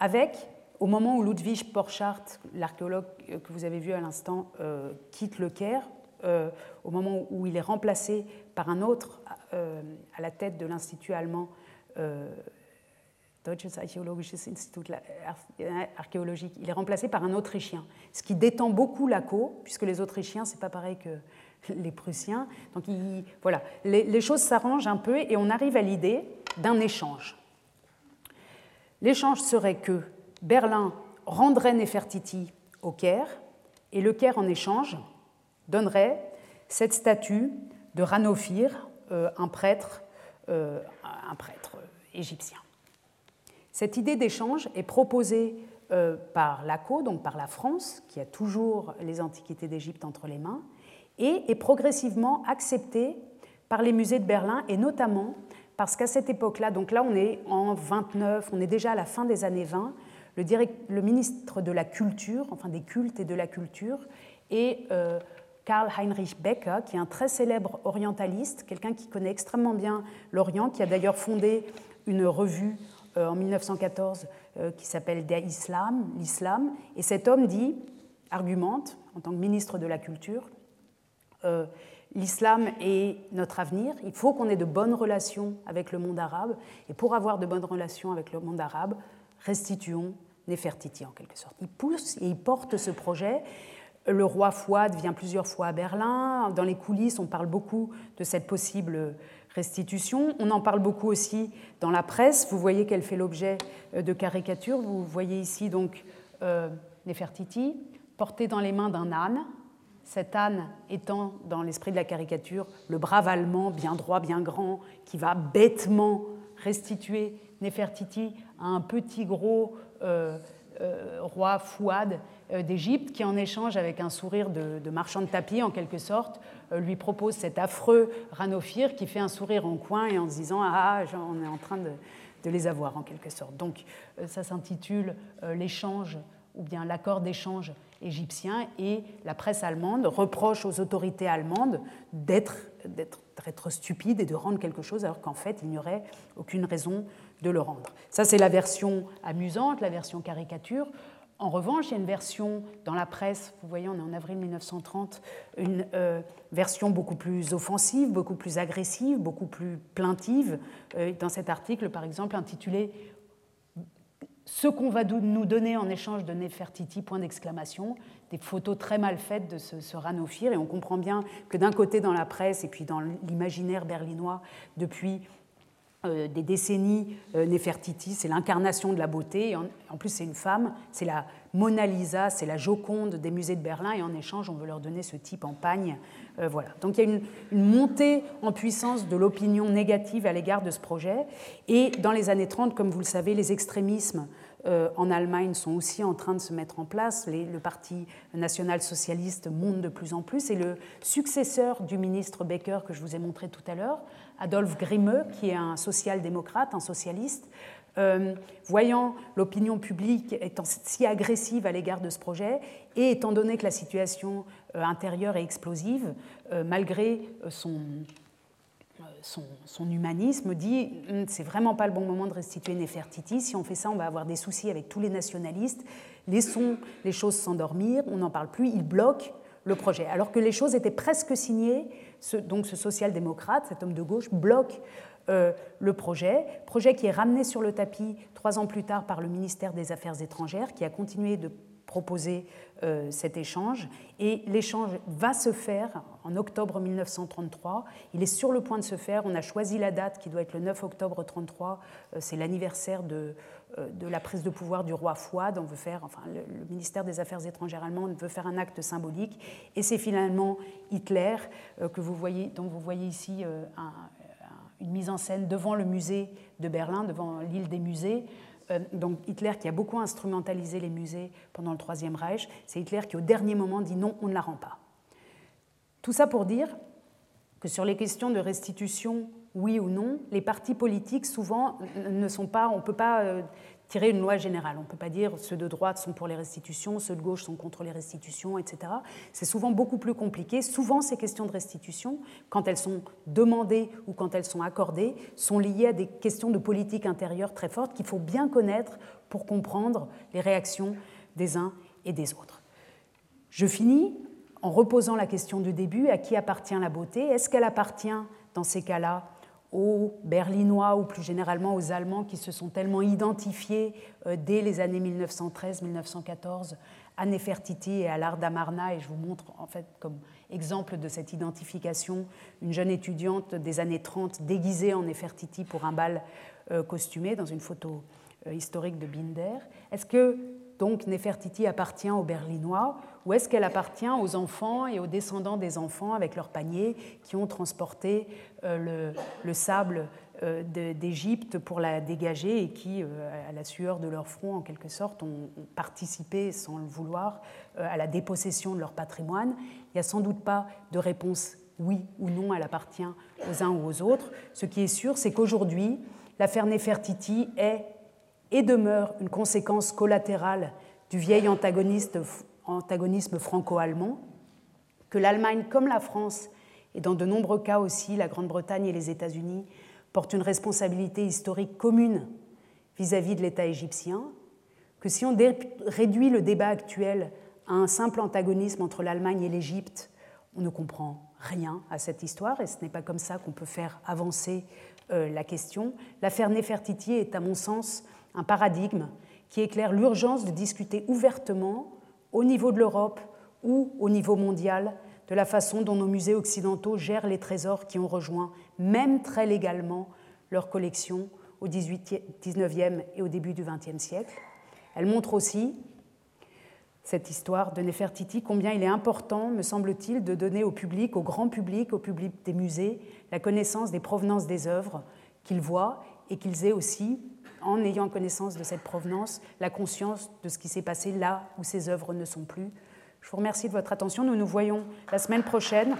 Avec, au moment où Ludwig Borchardt, l'archéologue que vous avez vu à l'instant, quitte le Caire, au moment où il est remplacé par un autre à la tête de l'Institut allemand Deutsches Archäologisches Institut archéologique, il est remplacé par un Autrichien, ce qui détend beaucoup la co, puisque les Autrichiens, c'est pas pareil que (laughs) les Prussiens. Donc voilà, les, choses s'arrangent un peu et on arrive à l'idée d'un échange. L'échange serait que Berlin rendrait Nefertiti au Caire et le Caire en échange donnerait cette statue de Ranofir, euh, un prêtre, euh, un prêtre égyptien. Cette idée d'échange est proposée euh, par l'ACO, donc par la France, qui a toujours les antiquités d'Égypte entre les mains, et est progressivement acceptée par les musées de Berlin, et notamment parce qu'à cette époque-là, donc là on est en 29, on est déjà à la fin des années 20, le, ministre de la Culture, enfin des cultes et de la culture, est euh, Karl Heinrich Becker, qui est un très célèbre orientaliste, quelqu'un qui connaît extrêmement bien l'Orient, qui a d'ailleurs fondé une revue euh, en 1914 euh, qui s'appelle Der Islam, l'islam. Et cet homme dit, argumente, en tant que ministre de la Culture, euh, l'islam est notre avenir, il faut qu'on ait de bonnes relations avec le monde arabe, et pour avoir de bonnes relations avec le monde arabe, restituons Nefertiti en quelque sorte. Il pousse et il porte ce projet. Le roi Fouad vient plusieurs fois à Berlin. Dans les coulisses, on parle beaucoup de cette possible restitution. On en parle beaucoup aussi dans la presse. Vous voyez qu'elle fait l'objet euh, de caricatures. Vous voyez ici donc euh, Nefertiti portée dans les mains d'un âne. Cet âne étant dans l'esprit de la caricature le brave allemand bien droit, bien grand, qui va bêtement restituer Nefertiti à un petit gros euh, roi Fouad d'Égypte, qui en échange avec un sourire de, marchand de tapis en quelque sorte euh, lui propose cet affreux Ranophir qui fait un sourire en coin et en se disant Ah, on est en train de, les avoir en quelque sorte. Donc euh, ça s'intitule euh, L'échange ou bien l'accord d'échange égyptien et la presse allemande reproche aux autorités allemandes d'être stupides et de rendre quelque chose alors qu'en fait il n'y aurait aucune raison de le rendre. Ça c'est la version amusante, la version caricature. En revanche, il y a une version dans la presse, vous voyez, on est en avril 1930, une euh, version beaucoup plus offensive, beaucoup plus agressive, beaucoup plus plaintive. Euh, dans cet article, par exemple, intitulé Ce qu'on va nous donner en échange de Nefertiti, point d'exclamation, des photos très mal faites de ce, ce Ranophir. Et on comprend bien que d'un côté, dans la presse et puis dans l'imaginaire berlinois, depuis des décennies, euh, Nefertiti, c'est l'incarnation de la beauté. En, plus, c'est une femme, c'est la Mona Lisa, c'est la Joconde des musées de Berlin. Et en échange, on veut leur donner ce type en pagne. Euh, voilà. Donc il y a une, montée en puissance de l'opinion négative à l'égard de ce projet. Et dans les années 30, comme vous le savez, les extrémismes en Allemagne sont aussi en train de se mettre en place. le Parti national-socialiste monte de plus en plus. Et le successeur du ministre Becker que je vous ai montré tout à l'heure, Adolphe Grimeux, qui est un social-démocrate, un socialiste, euh, voyant l'opinion publique étant si agressive à l'égard de ce projet, et étant donné que la situation euh, intérieure est explosive, euh, malgré son, son, humanisme, dit hum, c'est vraiment pas le bon moment de restituer Nefertiti. Si on fait ça, on va avoir des soucis avec tous les nationalistes. Laissons les choses s'endormir. On n'en parle plus. Il bloque le projet. Alors que les choses étaient presque signées. donc ce social-démocrate, cet homme de gauche, bloque euh, le projet, projet qui est ramené sur le tapis trois ans plus tard par le ministère des Affaires étrangères, qui a continué de proposer euh, cet échange. Et l'échange va se faire en octobre 1933. Il est sur le point de se faire. On a choisi la date qui doit être le 9 octobre 1933. Euh, c'est l'anniversaire de, de, la prise de pouvoir du roi Fouad. On veut faire, enfin, le, ministère des Affaires étrangères allemand veut faire un acte symbolique. Et c'est finalement Hitler que vous voyez, dont vous voyez ici un, une mise en scène devant le musée de Berlin, devant l'île des musées. Euh, donc Hitler qui a beaucoup instrumentalisé les musées pendant le Troisième Reich, c'est Hitler qui au dernier moment dit non, on ne la rend pas. Tout ça pour dire que sur les questions de restitution, oui ou non, les partis politiques souvent ne sont pas, on ne peut pas euh, tirer une loi générale. On ne peut pas dire ceux de droite sont pour les restitutions, ceux de gauche sont contre les restitutions, etc. C'est souvent beaucoup plus compliqué. Souvent, ces questions de restitution, quand elles sont demandées ou quand elles sont accordées, sont liées à des questions de politique intérieure très fortes qu'il faut bien connaître pour comprendre les réactions des uns et des autres. Je finis en reposant la question du début, à qui appartient la beauté? Est-ce qu'elle appartient, dans ces cas-là, aux Berlinois ou plus généralement aux Allemands qui se sont tellement identifiés euh, dès les années 1913-1914 à Nefertiti et à l'art d'Amarna. Et je vous montre en fait comme exemple de cette identification une jeune étudiante des années 30 déguisée en Nefertiti pour un bal euh, costumé dans une photo euh, historique de Binder. Est-ce que donc Nefertiti appartient aux Berlinois ou est-ce qu'elle appartient aux enfants et aux descendants des enfants avec leurs paniers qui ont transporté euh, le, sable euh, d'Égypte pour la dégager et qui, euh, à la sueur de leur front, en quelque sorte, ont, participé, sans le vouloir, à la dépossession de leur patrimoine Il n'y a sans doute pas de réponse oui ou non, elle appartient aux uns ou aux autres. Ce qui est sûr, c'est qu'aujourd'hui, l'affaire Nefertiti est et demeure une conséquence collatérale du vieil antagonisme franco-allemand, que l'Allemagne comme la France, et dans de nombreux cas aussi la Grande-Bretagne et les États-Unis, portent une responsabilité historique commune vis-à-vis de l'État égyptien, que si on réduit le débat actuel à un simple antagonisme entre l'Allemagne et l'Égypte, on ne comprend rien à cette histoire et ce n'est pas comme ça qu'on peut faire avancer euh, la question. L'affaire Nefertiti est, à mon sens, un paradigme qui éclaire l'urgence de discuter ouvertement, au niveau de l'Europe ou au niveau mondial, de la façon dont nos musées occidentaux gèrent les trésors qui ont rejoint, même très légalement, leur collection au XIXe et au début du XXe siècle. Elle montre aussi, cette histoire de Nefertiti, combien il est important, me semble-t-il, de donner au public, au grand public, au public des musées, la connaissance des provenances des œuvres qu'ils voient et qu'ils aient aussi en ayant connaissance de cette provenance, la conscience de ce qui s'est passé là où ces œuvres ne sont plus. Je vous remercie de votre attention. Nous nous voyons la semaine prochaine.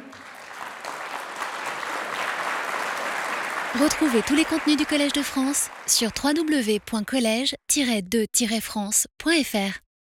Retrouvez tous les contenus du Collège de France sur www.colège-2-france.fr.